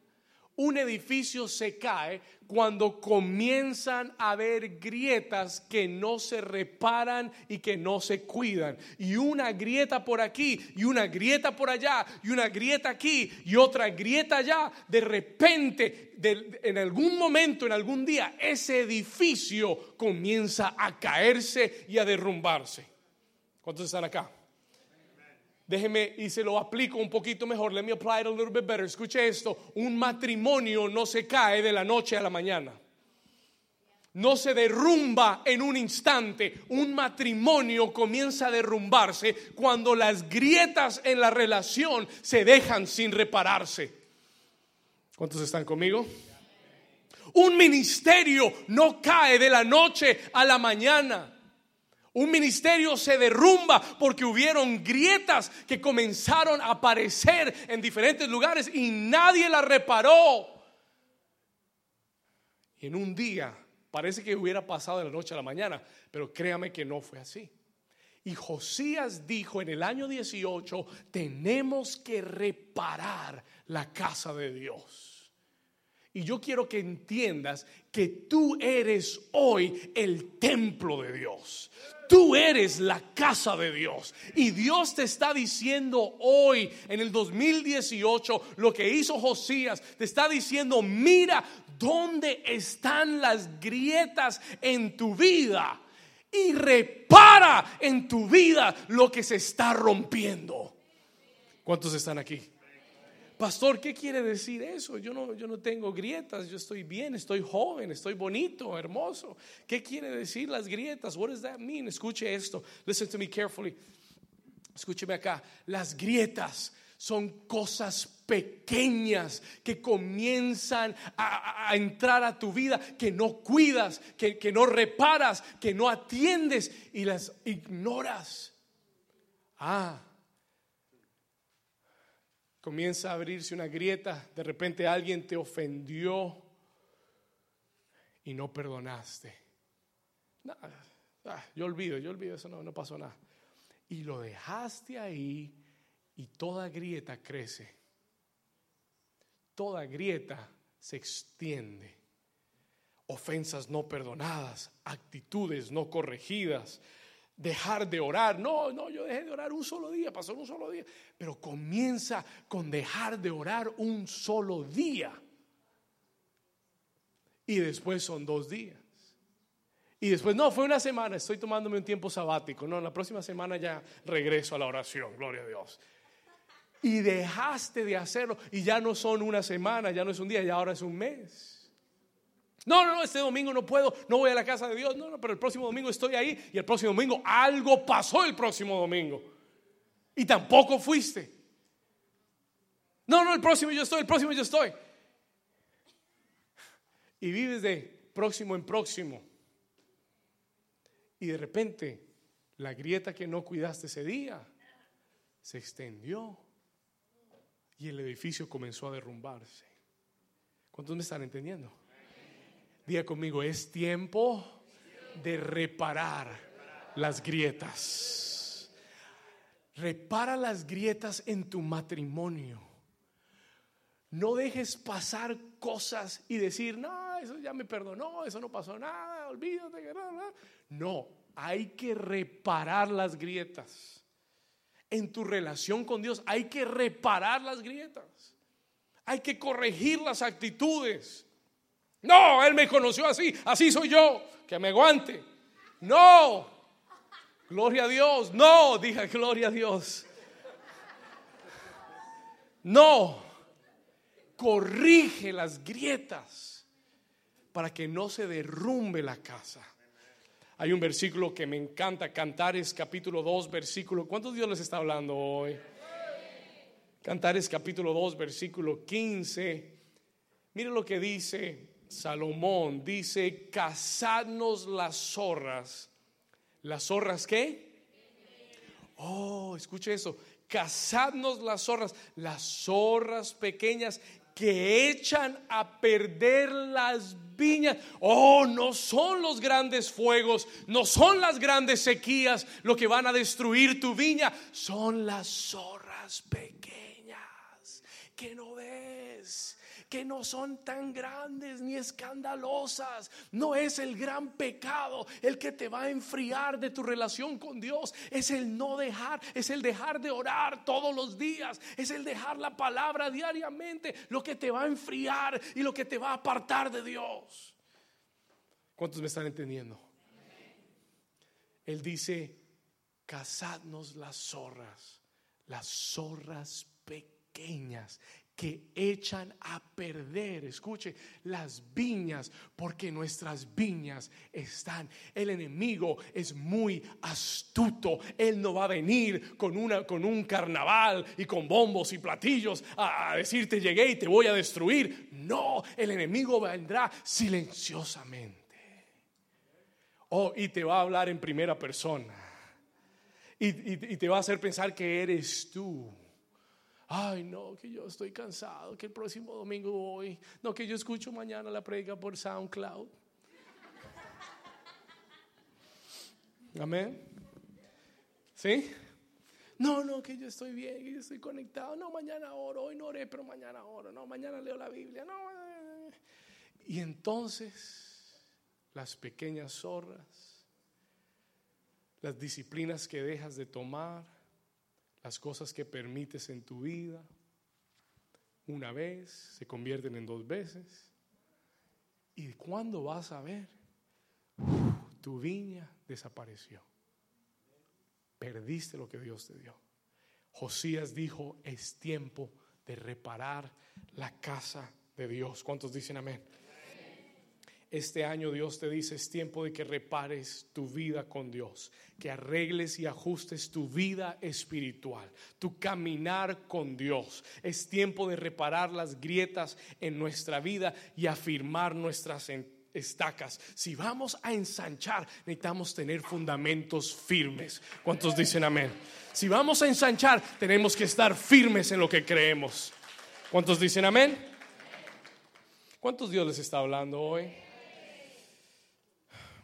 Un edificio se cae cuando comienzan a haber grietas que no se reparan y que no se cuidan. Y una grieta por aquí, y una grieta por allá, y una grieta aquí, y otra grieta allá. De repente, en algún momento, en algún día, ese edificio comienza a caerse y a derrumbarse. ¿Cuántos están acá? Déjeme y se lo aplico un poquito mejor. Let me apply it a little bit better. Escuche esto. Un matrimonio no se cae de la noche a la mañana. No se derrumba en un instante. Un matrimonio comienza a derrumbarse cuando las grietas en la relación se dejan sin repararse. ¿Cuántos están conmigo? Un ministerio no cae de la noche a la mañana. Un ministerio se derrumba porque hubieron grietas que comenzaron a aparecer en diferentes lugares y nadie las reparó. Y en un día parece que hubiera pasado de la noche a la mañana, pero créame que no fue así. Y Josías dijo en el año 18, tenemos que reparar la casa de Dios. Y yo quiero que entiendas que tú eres hoy el templo de Dios. Tú eres la casa de Dios. Y Dios te está diciendo hoy, en el 2018, lo que hizo Josías, te está diciendo, mira dónde están las grietas en tu vida. Y repara en tu vida lo que se está rompiendo. ¿Cuántos están aquí? Pastor, ¿qué quiere decir eso? Yo no, yo no tengo grietas, yo estoy bien, estoy joven, estoy bonito, hermoso. ¿Qué quiere decir las grietas? What does that mean? Escuche esto. Listen to me carefully. Escúcheme acá. Las grietas son cosas pequeñas que comienzan a, entrar a tu vida, que no cuidas, que, que no reparas, que no atiendes y las ignoras. Ah, comienza a abrirse una grieta, de repente alguien te ofendió y no perdonaste. Ah, yo olvido, yo olvido, eso no, no pasó nada. Y lo dejaste ahí y toda grieta crece. Toda grieta se extiende. Ofensas no perdonadas, actitudes no corregidas, dejar de orar. No, no, yo dejé de orar un solo día, pasó un solo día. Pero comienza con dejar de orar un solo día. Y después son dos días. Y después, no, fue una semana, estoy tomándome un tiempo sabático. No, la próxima semana ya regreso a la oración, gloria a Dios. Y dejaste de hacerlo y ya no son una semana, ya no es un día, ya ahora es un mes. No, no, no, este domingo no puedo, no voy a la casa de Dios. No, no, pero el próximo domingo estoy ahí y el próximo domingo algo pasó el próximo domingo. Y tampoco fuiste. No, no, el próximo yo estoy, el próximo yo estoy. Y vives de próximo en próximo. Y de repente la grieta que no cuidaste ese día se extendió y el edificio comenzó a derrumbarse. ¿Cuántos me están entendiendo? Diga conmigo, es tiempo de reparar las grietas. Repara las grietas en tu matrimonio. No dejes pasar cosas y decir, no, eso ya me perdonó, eso no pasó nada, olvídate No, hay que reparar las grietas. En tu relación con Dios hay que reparar las grietas. Hay que corregir las actitudes. No, Él me conoció así, así soy yo, que me aguante. No, gloria a Dios, no, dije gloria a Dios. No, corrige las grietas para que no se derrumbe la casa. Hay un versículo que me encanta, Cantares capítulo 2, versículo. ¿Cuántos Dios les está hablando hoy? Cantares capítulo 2, versículo 15. Mire lo que dice Salomón dice, cazadnos las zorras. ¿Las zorras qué? Oh, escuche eso. Cazadnos las zorras, las zorras pequeñas que echan a perder las viñas. Oh, no son los grandes fuegos, no son las grandes sequías lo que van a destruir tu viña, son las zorras pequeñas que no ves que no son tan grandes ni escandalosas. No es el gran pecado el que te va a enfriar de tu relación con Dios. Es el no dejar, es el dejar de orar todos los días. Es el dejar la palabra diariamente lo que te va a enfriar y lo que te va a apartar de Dios. ¿Cuántos me están entendiendo? Él dice, cazadnos las zorras, las zorras pequeñas que echan a perder, escuche, las viñas, porque nuestras viñas están. El enemigo es muy astuto. Él no va a venir con, una, con un carnaval y con bombos y platillos a, decirte llegué y te voy a destruir. No, el enemigo vendrá silenciosamente. Oh, y te va a hablar en primera persona. Y, y te va a hacer pensar que eres tú. Ay, no, que yo estoy cansado, que el próximo domingo voy. No, que yo escucho mañana la predica por SoundCloud. Amén. ¿Sí? No, no, que yo estoy bien, que yo estoy conectado. No, mañana oro, hoy no oré, pero mañana oro. No, mañana leo la Biblia. No. Y entonces, las pequeñas zorras, las disciplinas que dejas de tomar, las cosas que permites en tu vida, una vez se convierten en dos veces. ¿Y cuándo vas a ver? tu viña desapareció. Perdiste lo que Dios te dio. Josías dijo, es tiempo de reparar la casa de Dios. ¿Cuántos dicen amén? Este año Dios te dice, es tiempo de que repares tu vida con Dios, que arregles y ajustes tu vida espiritual, tu caminar con Dios. Es tiempo de reparar las grietas en nuestra vida y afirmar nuestras estacas. Si vamos a ensanchar, necesitamos tener fundamentos firmes. ¿Cuántos dicen amén? Si vamos a ensanchar, tenemos que estar firmes en lo que creemos. ¿Cuántos dicen amén? ¿Cuántos Dios les está hablando hoy?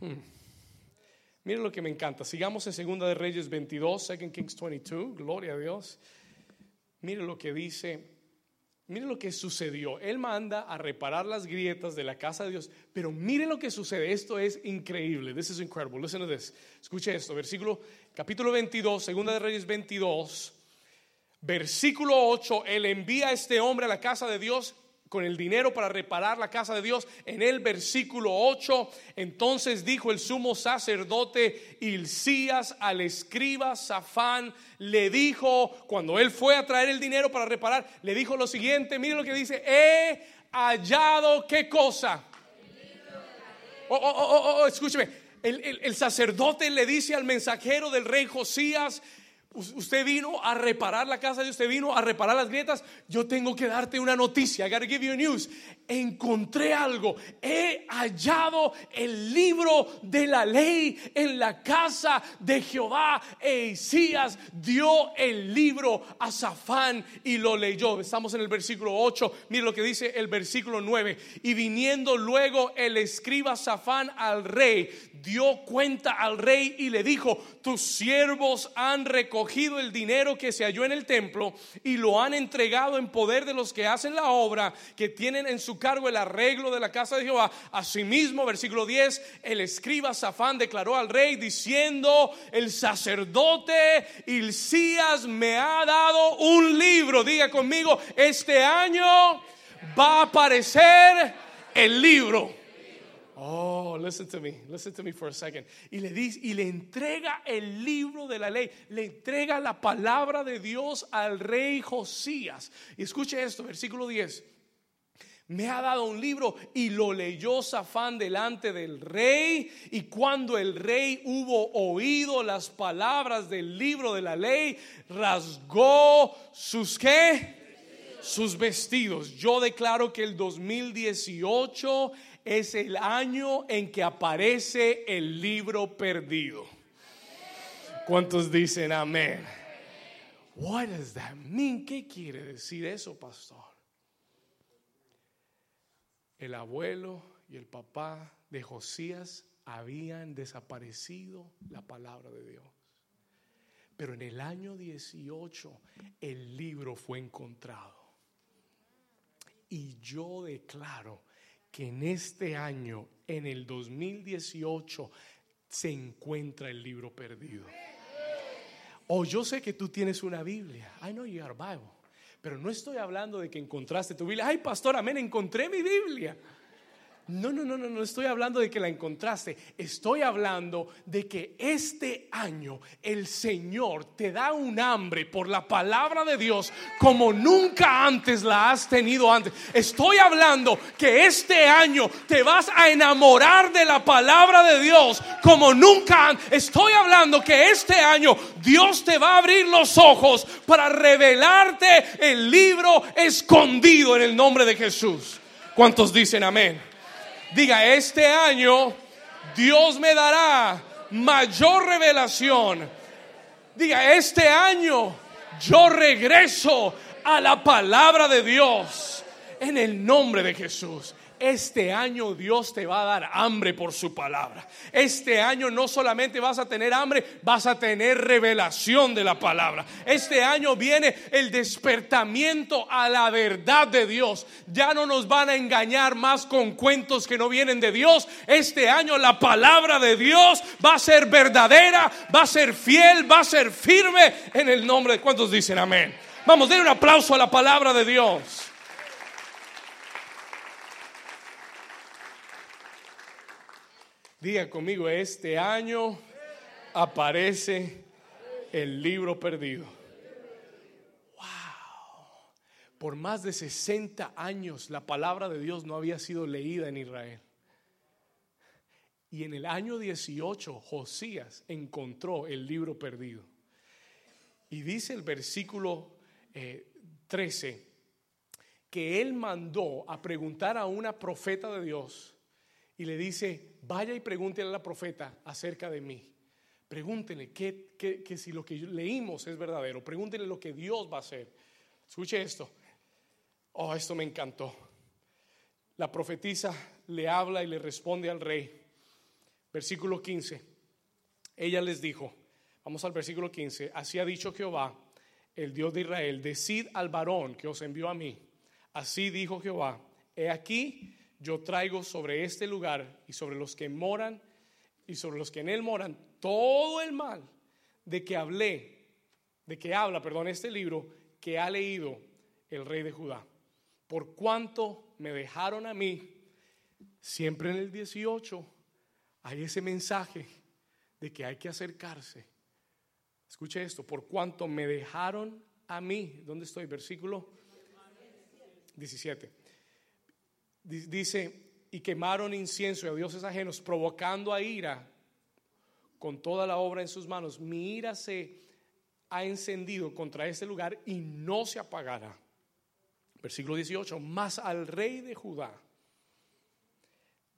Hmm. Miren lo que me encanta. Sigamos en Segunda de Reyes 22, 2 Kings 22. Gloria a Dios. Miren lo que dice. Miren lo que sucedió. Él manda a reparar las grietas de la casa de Dios. Pero miren lo que sucede. Esto es increíble. This is incredible. Listen to this. Escuche esto. Versículo, capítulo 22, Segunda de Reyes 22. Versículo 8. Él envía a este hombre a la casa de Dios con el dinero para reparar la casa de Dios. En el versículo 8, entonces dijo el sumo sacerdote Hilcías al escriba Safán, le dijo, cuando él fue a traer el dinero para reparar, le dijo lo siguiente, mire lo que dice, he hallado qué cosa. Oh, oh, oh, oh, escúcheme, el, el sacerdote le dice al mensajero del rey Josías, Usted vino a reparar la casa de usted vino a reparar las grietas. Yo tengo que darte una noticia. I gotta give you news. Encontré algo. He hallado el libro de la ley en la casa de Jehová. E Isías dio el libro a Safán y lo leyó. Estamos en el versículo 8. Mire lo que dice el versículo 9. Y viniendo luego el escriba Safán al rey, dio cuenta al rey y le dijo: Tus siervos han recogido el dinero que se halló en el templo y lo han entregado en poder de los que hacen la obra, que tienen en su cargo el arreglo de la casa de Jehová. Asimismo, versículo 10, el escriba Safán declaró al rey diciendo, el sacerdote Hilcías me ha dado un libro. Diga conmigo, este año va a aparecer el libro. Oh, listen to me, listen to me for a second. Y le dice, y le entrega el libro de la ley, le entrega la palabra de Dios al rey Josías. Y escuche esto, versículo 10. Me ha dado un libro y lo leyó Safán delante del rey. Y cuando el rey hubo oído las palabras del libro de la ley, rasgó sus qué? Sus vestidos. Yo declaro que el 2018 es el año en que aparece el libro perdido. ¿Cuántos dicen amén? What does that mean? ¿Qué quiere decir eso, pastor? El abuelo y el papá de Josías habían desaparecido la palabra de Dios. Pero en el año 18 el libro fue encontrado. Y yo declaro que en este año, en el 2018, se encuentra el libro perdido. O yo sé que tú tienes una Biblia. I know you have a Bible. Pero no estoy hablando de que encontraste tu Biblia. Ay, pastor, amén, encontré mi Biblia. No, no, no, no, no estoy hablando de que la encontraste. Estoy hablando de que este año el Señor te da un hambre por la palabra de Dios como nunca antes la has tenido antes. Estoy hablando que este año te vas a enamorar de la palabra de Dios como nunca antes. Estoy hablando que este año Dios te va a abrir los ojos para revelarte el libro escondido en el nombre de Jesús. ¿Cuántos dicen amén? Diga, este año Dios me dará mayor revelación. Diga, este año yo regreso a la palabra de Dios en el nombre de Jesús. Este año Dios te va a dar hambre por su palabra. Este año no solamente vas a tener hambre, vas a tener revelación de la palabra. Este año viene el despertamiento a la verdad de Dios. Ya no nos van a engañar más con cuentos que no vienen de Dios. Este año la palabra de Dios va a ser verdadera, va a ser fiel, va a ser firme en el nombre de cuantos dicen amén. Vamos, den un aplauso a la palabra de Dios. Diga conmigo, este año aparece el libro perdido. Wow. Por más de 60 años la palabra de Dios no había sido leída en Israel. Y en el año 18 Josías encontró el libro perdido. Y dice el versículo 13 eh, que él mandó a preguntar a una profeta de Dios y le dice, vaya y pregúntele a la profeta acerca de mí. Pregúntenle que, que, si lo que leímos es verdadero. Pregúntenle lo que Dios va a hacer. Escuche esto. Oh, esto me encantó. La profetisa le habla y le responde al rey. Versículo 15. Ella les dijo, vamos al versículo 15, así ha dicho Jehová, el Dios de Israel, decid al varón que os envió a mí. Así dijo Jehová, he aquí yo traigo sobre este lugar y sobre los que moran y sobre los que en él moran todo el mal de que hablé, de que habla, perdón, este libro que ha leído el rey de Judá. Por cuanto me dejaron a mí, siempre en el 18 hay ese mensaje de que hay que acercarse. Escuche esto, por cuanto me dejaron a mí, ¿dónde estoy? Versículo 17 dice, y quemaron incienso a dioses ajenos, provocando a ira con toda la obra en sus manos. Mi ira se ha encendido contra este lugar y no se apagará. Versículo 18, más al rey de Judá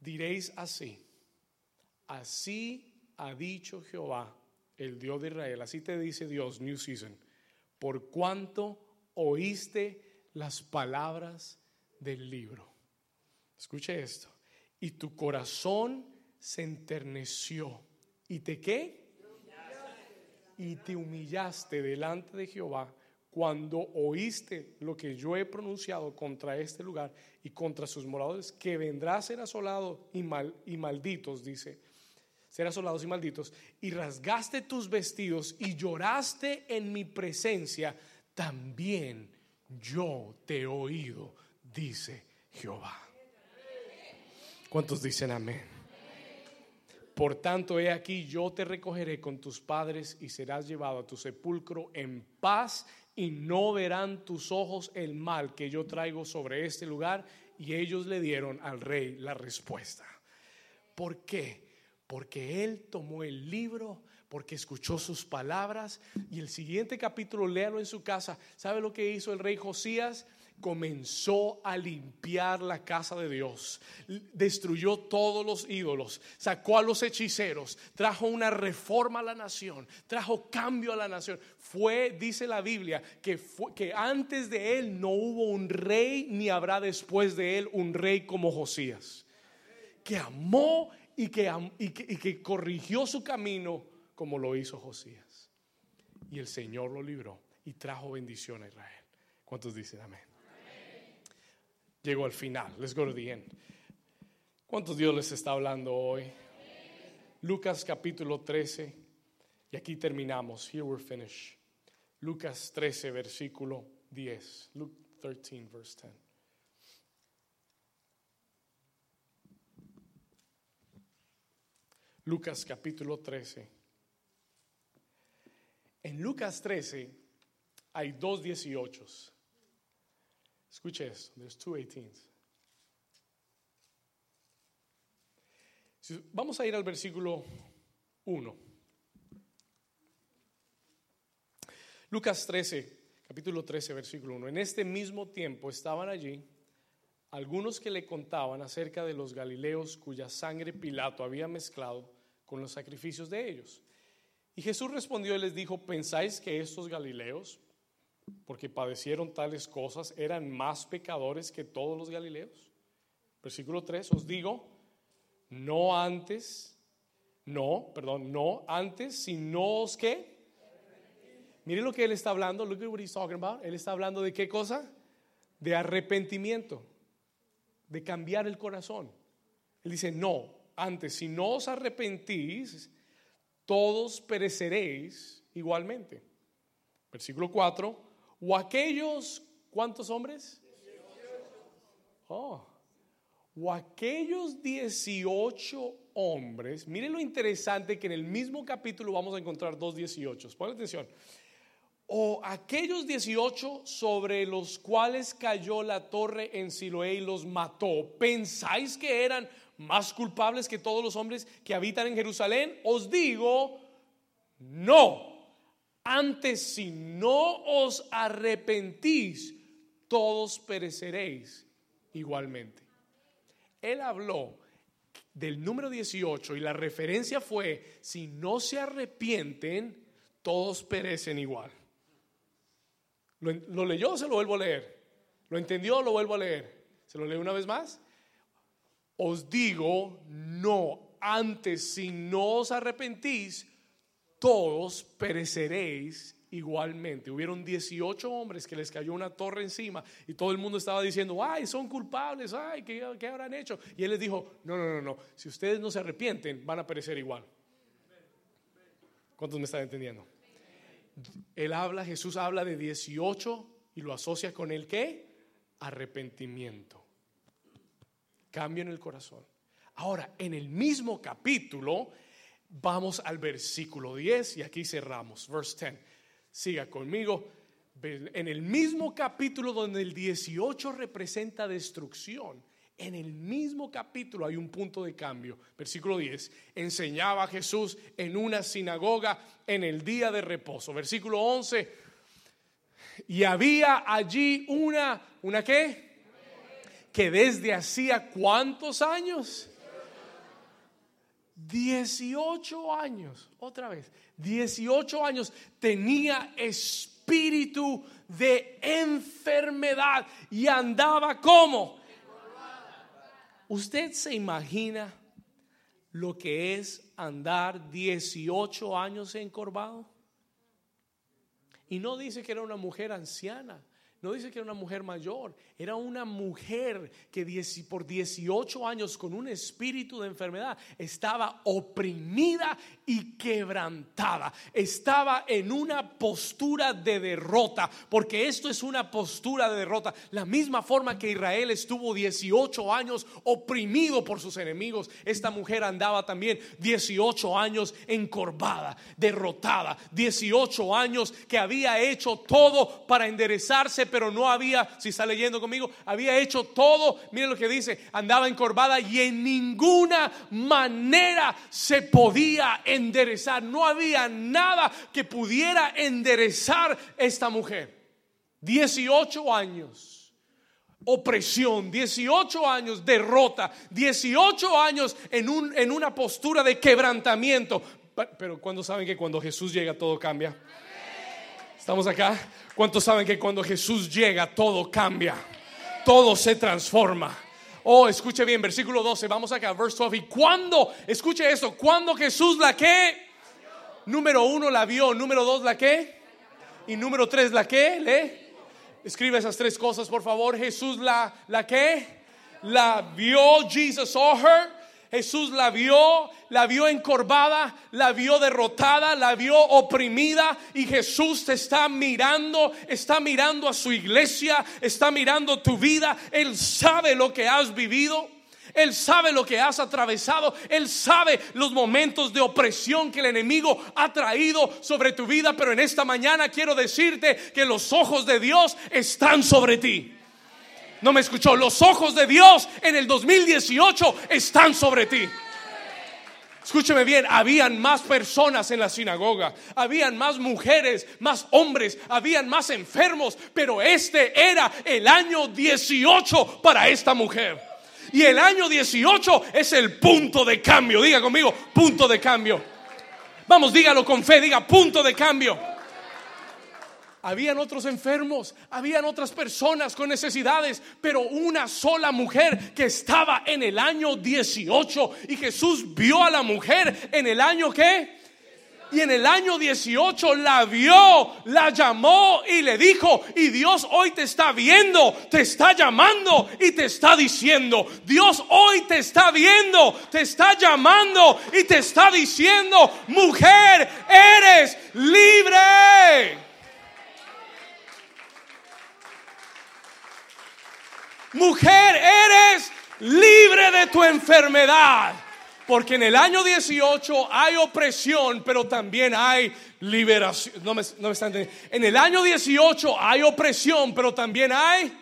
diréis así, así ha dicho Jehová, el Dios de Israel, así te dice Dios, New Season, por cuanto oíste las palabras del libro. Escuche esto. Y tu corazón se enterneció. ¿Y te qué? Y te humillaste delante de Jehová cuando oíste lo que yo he pronunciado contra este lugar y contra sus moradores, que vendrá a ser asolado y, mal, y malditos, dice, ser asolados y malditos, y rasgaste tus vestidos y lloraste en mi presencia, también yo te he oído, dice Jehová. ¿Cuántos dicen amén? Por tanto, he aquí, yo te recogeré con tus padres y serás llevado a tu sepulcro en paz y no verán tus ojos el mal que yo traigo sobre este lugar. Y ellos le dieron al rey la respuesta. ¿Por qué? Porque él tomó el libro, porque escuchó sus palabras. Y el siguiente capítulo, léalo en su casa. ¿Sabe lo que hizo el rey Josías? Comenzó a limpiar la casa de Dios, destruyó todos los ídolos, sacó a los hechiceros, trajo una reforma a la nación, trajo cambio a la nación. Fue, dice la Biblia, que, fue, que antes de él no hubo un rey ni habrá después de él un rey como Josías, que amó y que, y que corrigió su camino como lo hizo Josías. Y el Señor lo libró y trajo bendición a Israel. ¿Cuántos dicen amén? Llegó al final. Let's go to the end. ¿Cuántos Dios les está hablando hoy? Lucas capítulo 13. Y aquí terminamos. Here we're finished. Lucas 13, versículo 10. Luke 13, verse 10. Lucas capítulo 13. En Lucas 13 hay dos dieciochos. Escuche esto, there's two 18s. Vamos a ir al versículo 1. Lucas 13, capítulo 13, versículo 1. En este mismo tiempo estaban allí algunos que le contaban acerca de los galileos cuya sangre Pilato había mezclado con los sacrificios de ellos. Y Jesús respondió y les dijo, ¿pensáis que estos galileos, porque padecieron tales cosas, eran más pecadores que todos los galileos? Versículo 3, os digo, no antes, no, perdón, no antes, sino os que. Mire lo que él está hablando, look at what he's talking about. Él está hablando de qué cosa? De arrepentimiento, de cambiar el corazón. Él dice, no, antes, si no os arrepentís, todos pereceréis igualmente. Versículo 4, o aquellos, ¿cuántos hombres? Oh, o aquellos 18 hombres, miren lo interesante que en el mismo capítulo vamos a encontrar dos 18, pongan atención, o aquellos 18 sobre los cuales cayó la torre en Siloé y los mató, ¿pensáis que eran más culpables que todos los hombres que habitan en Jerusalén? Os digo, no. Antes, si no os arrepentís, todos pereceréis igualmente. Él habló del número 18 y la referencia fue, si no se arrepienten, todos perecen igual. ¿Lo, leyó o se lo vuelvo a leer? ¿Lo entendió o lo vuelvo a leer? ¿Se lo leo una vez más? Os digo, no, antes si no os arrepentís, todos pereceréis igualmente. Hubieron 18 hombres que les cayó una torre encima y todo el mundo estaba diciendo, ay, son culpables, ay, ¿qué, habrán hecho? Y él les dijo, no, no, no, no, si ustedes no se arrepienten, van a perecer igual. ¿Cuántos me están entendiendo? Él habla, Jesús habla de 18 y lo asocia con el qué? Arrepentimiento. Cambio en el corazón. Ahora, en el mismo capítulo, vamos al versículo 10 y aquí cerramos, verse 10. Siga conmigo. En el mismo capítulo donde el 18 representa destrucción, en el mismo capítulo hay un punto de cambio. Versículo 10. Enseñaba Jesús en una sinagoga en el día de reposo. Versículo 11. Y había allí una, ¿una qué? Que desde hacía cuántos años? 18 años, otra vez, 18 años tenía espíritu de enfermedad y andaba como. ¿Usted se imagina lo que es andar 18 años encorvado? Y no dice que era una mujer anciana. No dice que era una mujer mayor, era una mujer que por 18 años con un espíritu de enfermedad estaba oprimida y quebrantada. Estaba en una postura de derrota, porque esto es una postura de derrota. La misma forma que Israel estuvo 18 años oprimido por sus enemigos, esta mujer andaba también 18 años encorvada, derrotada. 18 años que había hecho todo para enderezarse pero no había, si está leyendo conmigo, había hecho todo, miren lo que dice, andaba encorvada y en ninguna manera se podía enderezar. No había nada que pudiera enderezar esta mujer. 18 años opresión, 18 años derrota, 18 años en, un, en una postura de quebrantamiento. Pero cuando saben que cuando Jesús llega todo cambia. ¿Estamos acá? ¿Cuántos saben que cuando Jesús llega todo cambia? Todo se transforma. Oh, escuche bien, versículo 12, vamos acá, verse 12. Y cuando, escuche esto, cuando Jesús la que, número uno la vio, número dos la que, y número tres la que, le, escribe esas tres cosas por favor. Jesús la, la que, la vio, Jesus saw her. Jesús la vio, la vio encorvada, la vio derrotada, la vio oprimida y Jesús te está mirando, está mirando a su iglesia, está mirando tu vida, Él sabe lo que has vivido. Él sabe lo que has atravesado. Él sabe los momentos de opresión que el enemigo ha traído sobre tu vida. Pero en esta mañana quiero decirte que los ojos de Dios están sobre ti. No me escuchó. Los ojos de Dios en el 2018 están sobre ti. Escúcheme bien, habían más personas en la sinagoga, habían más mujeres, más hombres, habían más enfermos, pero este era el año 18 para esta mujer. Y el año 18 es el punto de cambio. Diga conmigo, punto de cambio. Vamos, dígalo con fe, diga punto de cambio. Habían otros enfermos, habían otras personas con necesidades, pero una sola mujer que estaba en el año 18 y Jesús vio a la mujer en el año que y en el año 18 la vio, la llamó y le dijo, y Dios hoy te está viendo, te está llamando y te está diciendo, Dios hoy te está viendo, te está llamando y te está diciendo, mujer, eres libre. Mujer, eres libre de tu enfermedad. Porque en el año 18 hay opresión, pero también hay liberación. No me, no me están entendiendo. En el año 18 hay opresión, pero también hay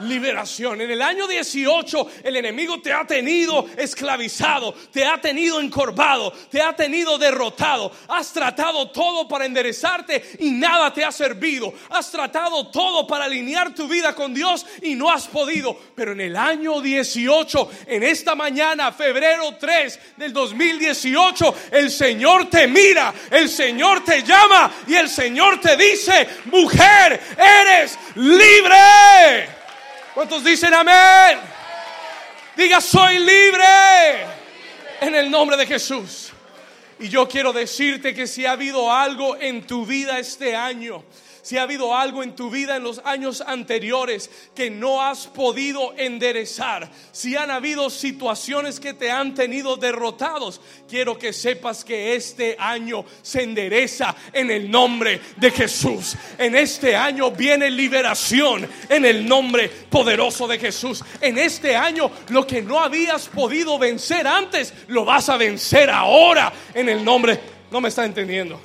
liberación. En el año 18 el enemigo te ha tenido esclavizado, te ha tenido encorvado, te ha tenido derrotado. Has tratado todo para enderezarte y nada te ha servido. Has tratado todo para alinear tu vida con Dios y no has podido. Pero en el año 18, en esta mañana, febrero 3 del 2018, el Señor te mira, el Señor te llama y el Señor te dice, mujer, eres libre. ¿Cuántos dicen amén? Diga, soy libre en el nombre de Jesús. Y yo quiero decirte que si ha habido algo en tu vida este año, si ha habido algo en tu vida en los años anteriores que no has podido enderezar, si han habido situaciones que te han tenido derrotados, quiero que sepas que este año se endereza en el nombre de Jesús. En este año viene liberación en el nombre poderoso de Jesús. En este año lo que no habías podido vencer antes, lo vas a vencer ahora en el nombre. No me está entendiendo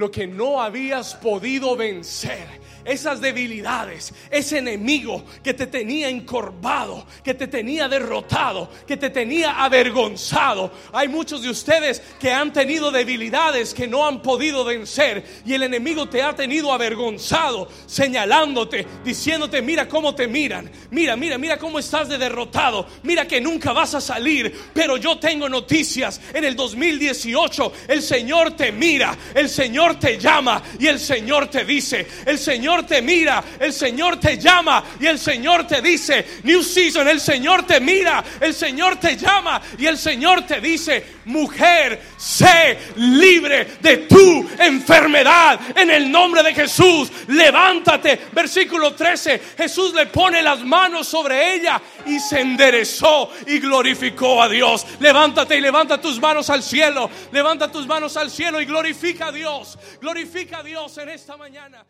lo que no habías podido vencer esas debilidades, ese enemigo que te tenía encorvado, que te tenía derrotado, que te tenía avergonzado. Hay muchos de ustedes que han tenido debilidades que no han podido vencer y el enemigo te ha tenido avergonzado, señalándote, diciéndote, mira cómo te miran, mira, mira, mira cómo estás de derrotado, mira que nunca vas a salir, pero yo tengo noticias. En el 2018 el Señor te mira, el Señor te llama y el Señor te dice, el Señor Señor te mira, el Señor te llama y el Señor te dice, New Season, el Señor te mira, el Señor te llama y el Señor te dice, mujer, sé libre de tu enfermedad en el nombre de Jesús. Levántate, versículo 13, Jesús le pone las manos sobre ella y se enderezó y glorificó a Dios. Levántate y levanta tus manos al cielo, levanta tus manos al cielo y glorifica a Dios, glorifica a Dios en esta mañana.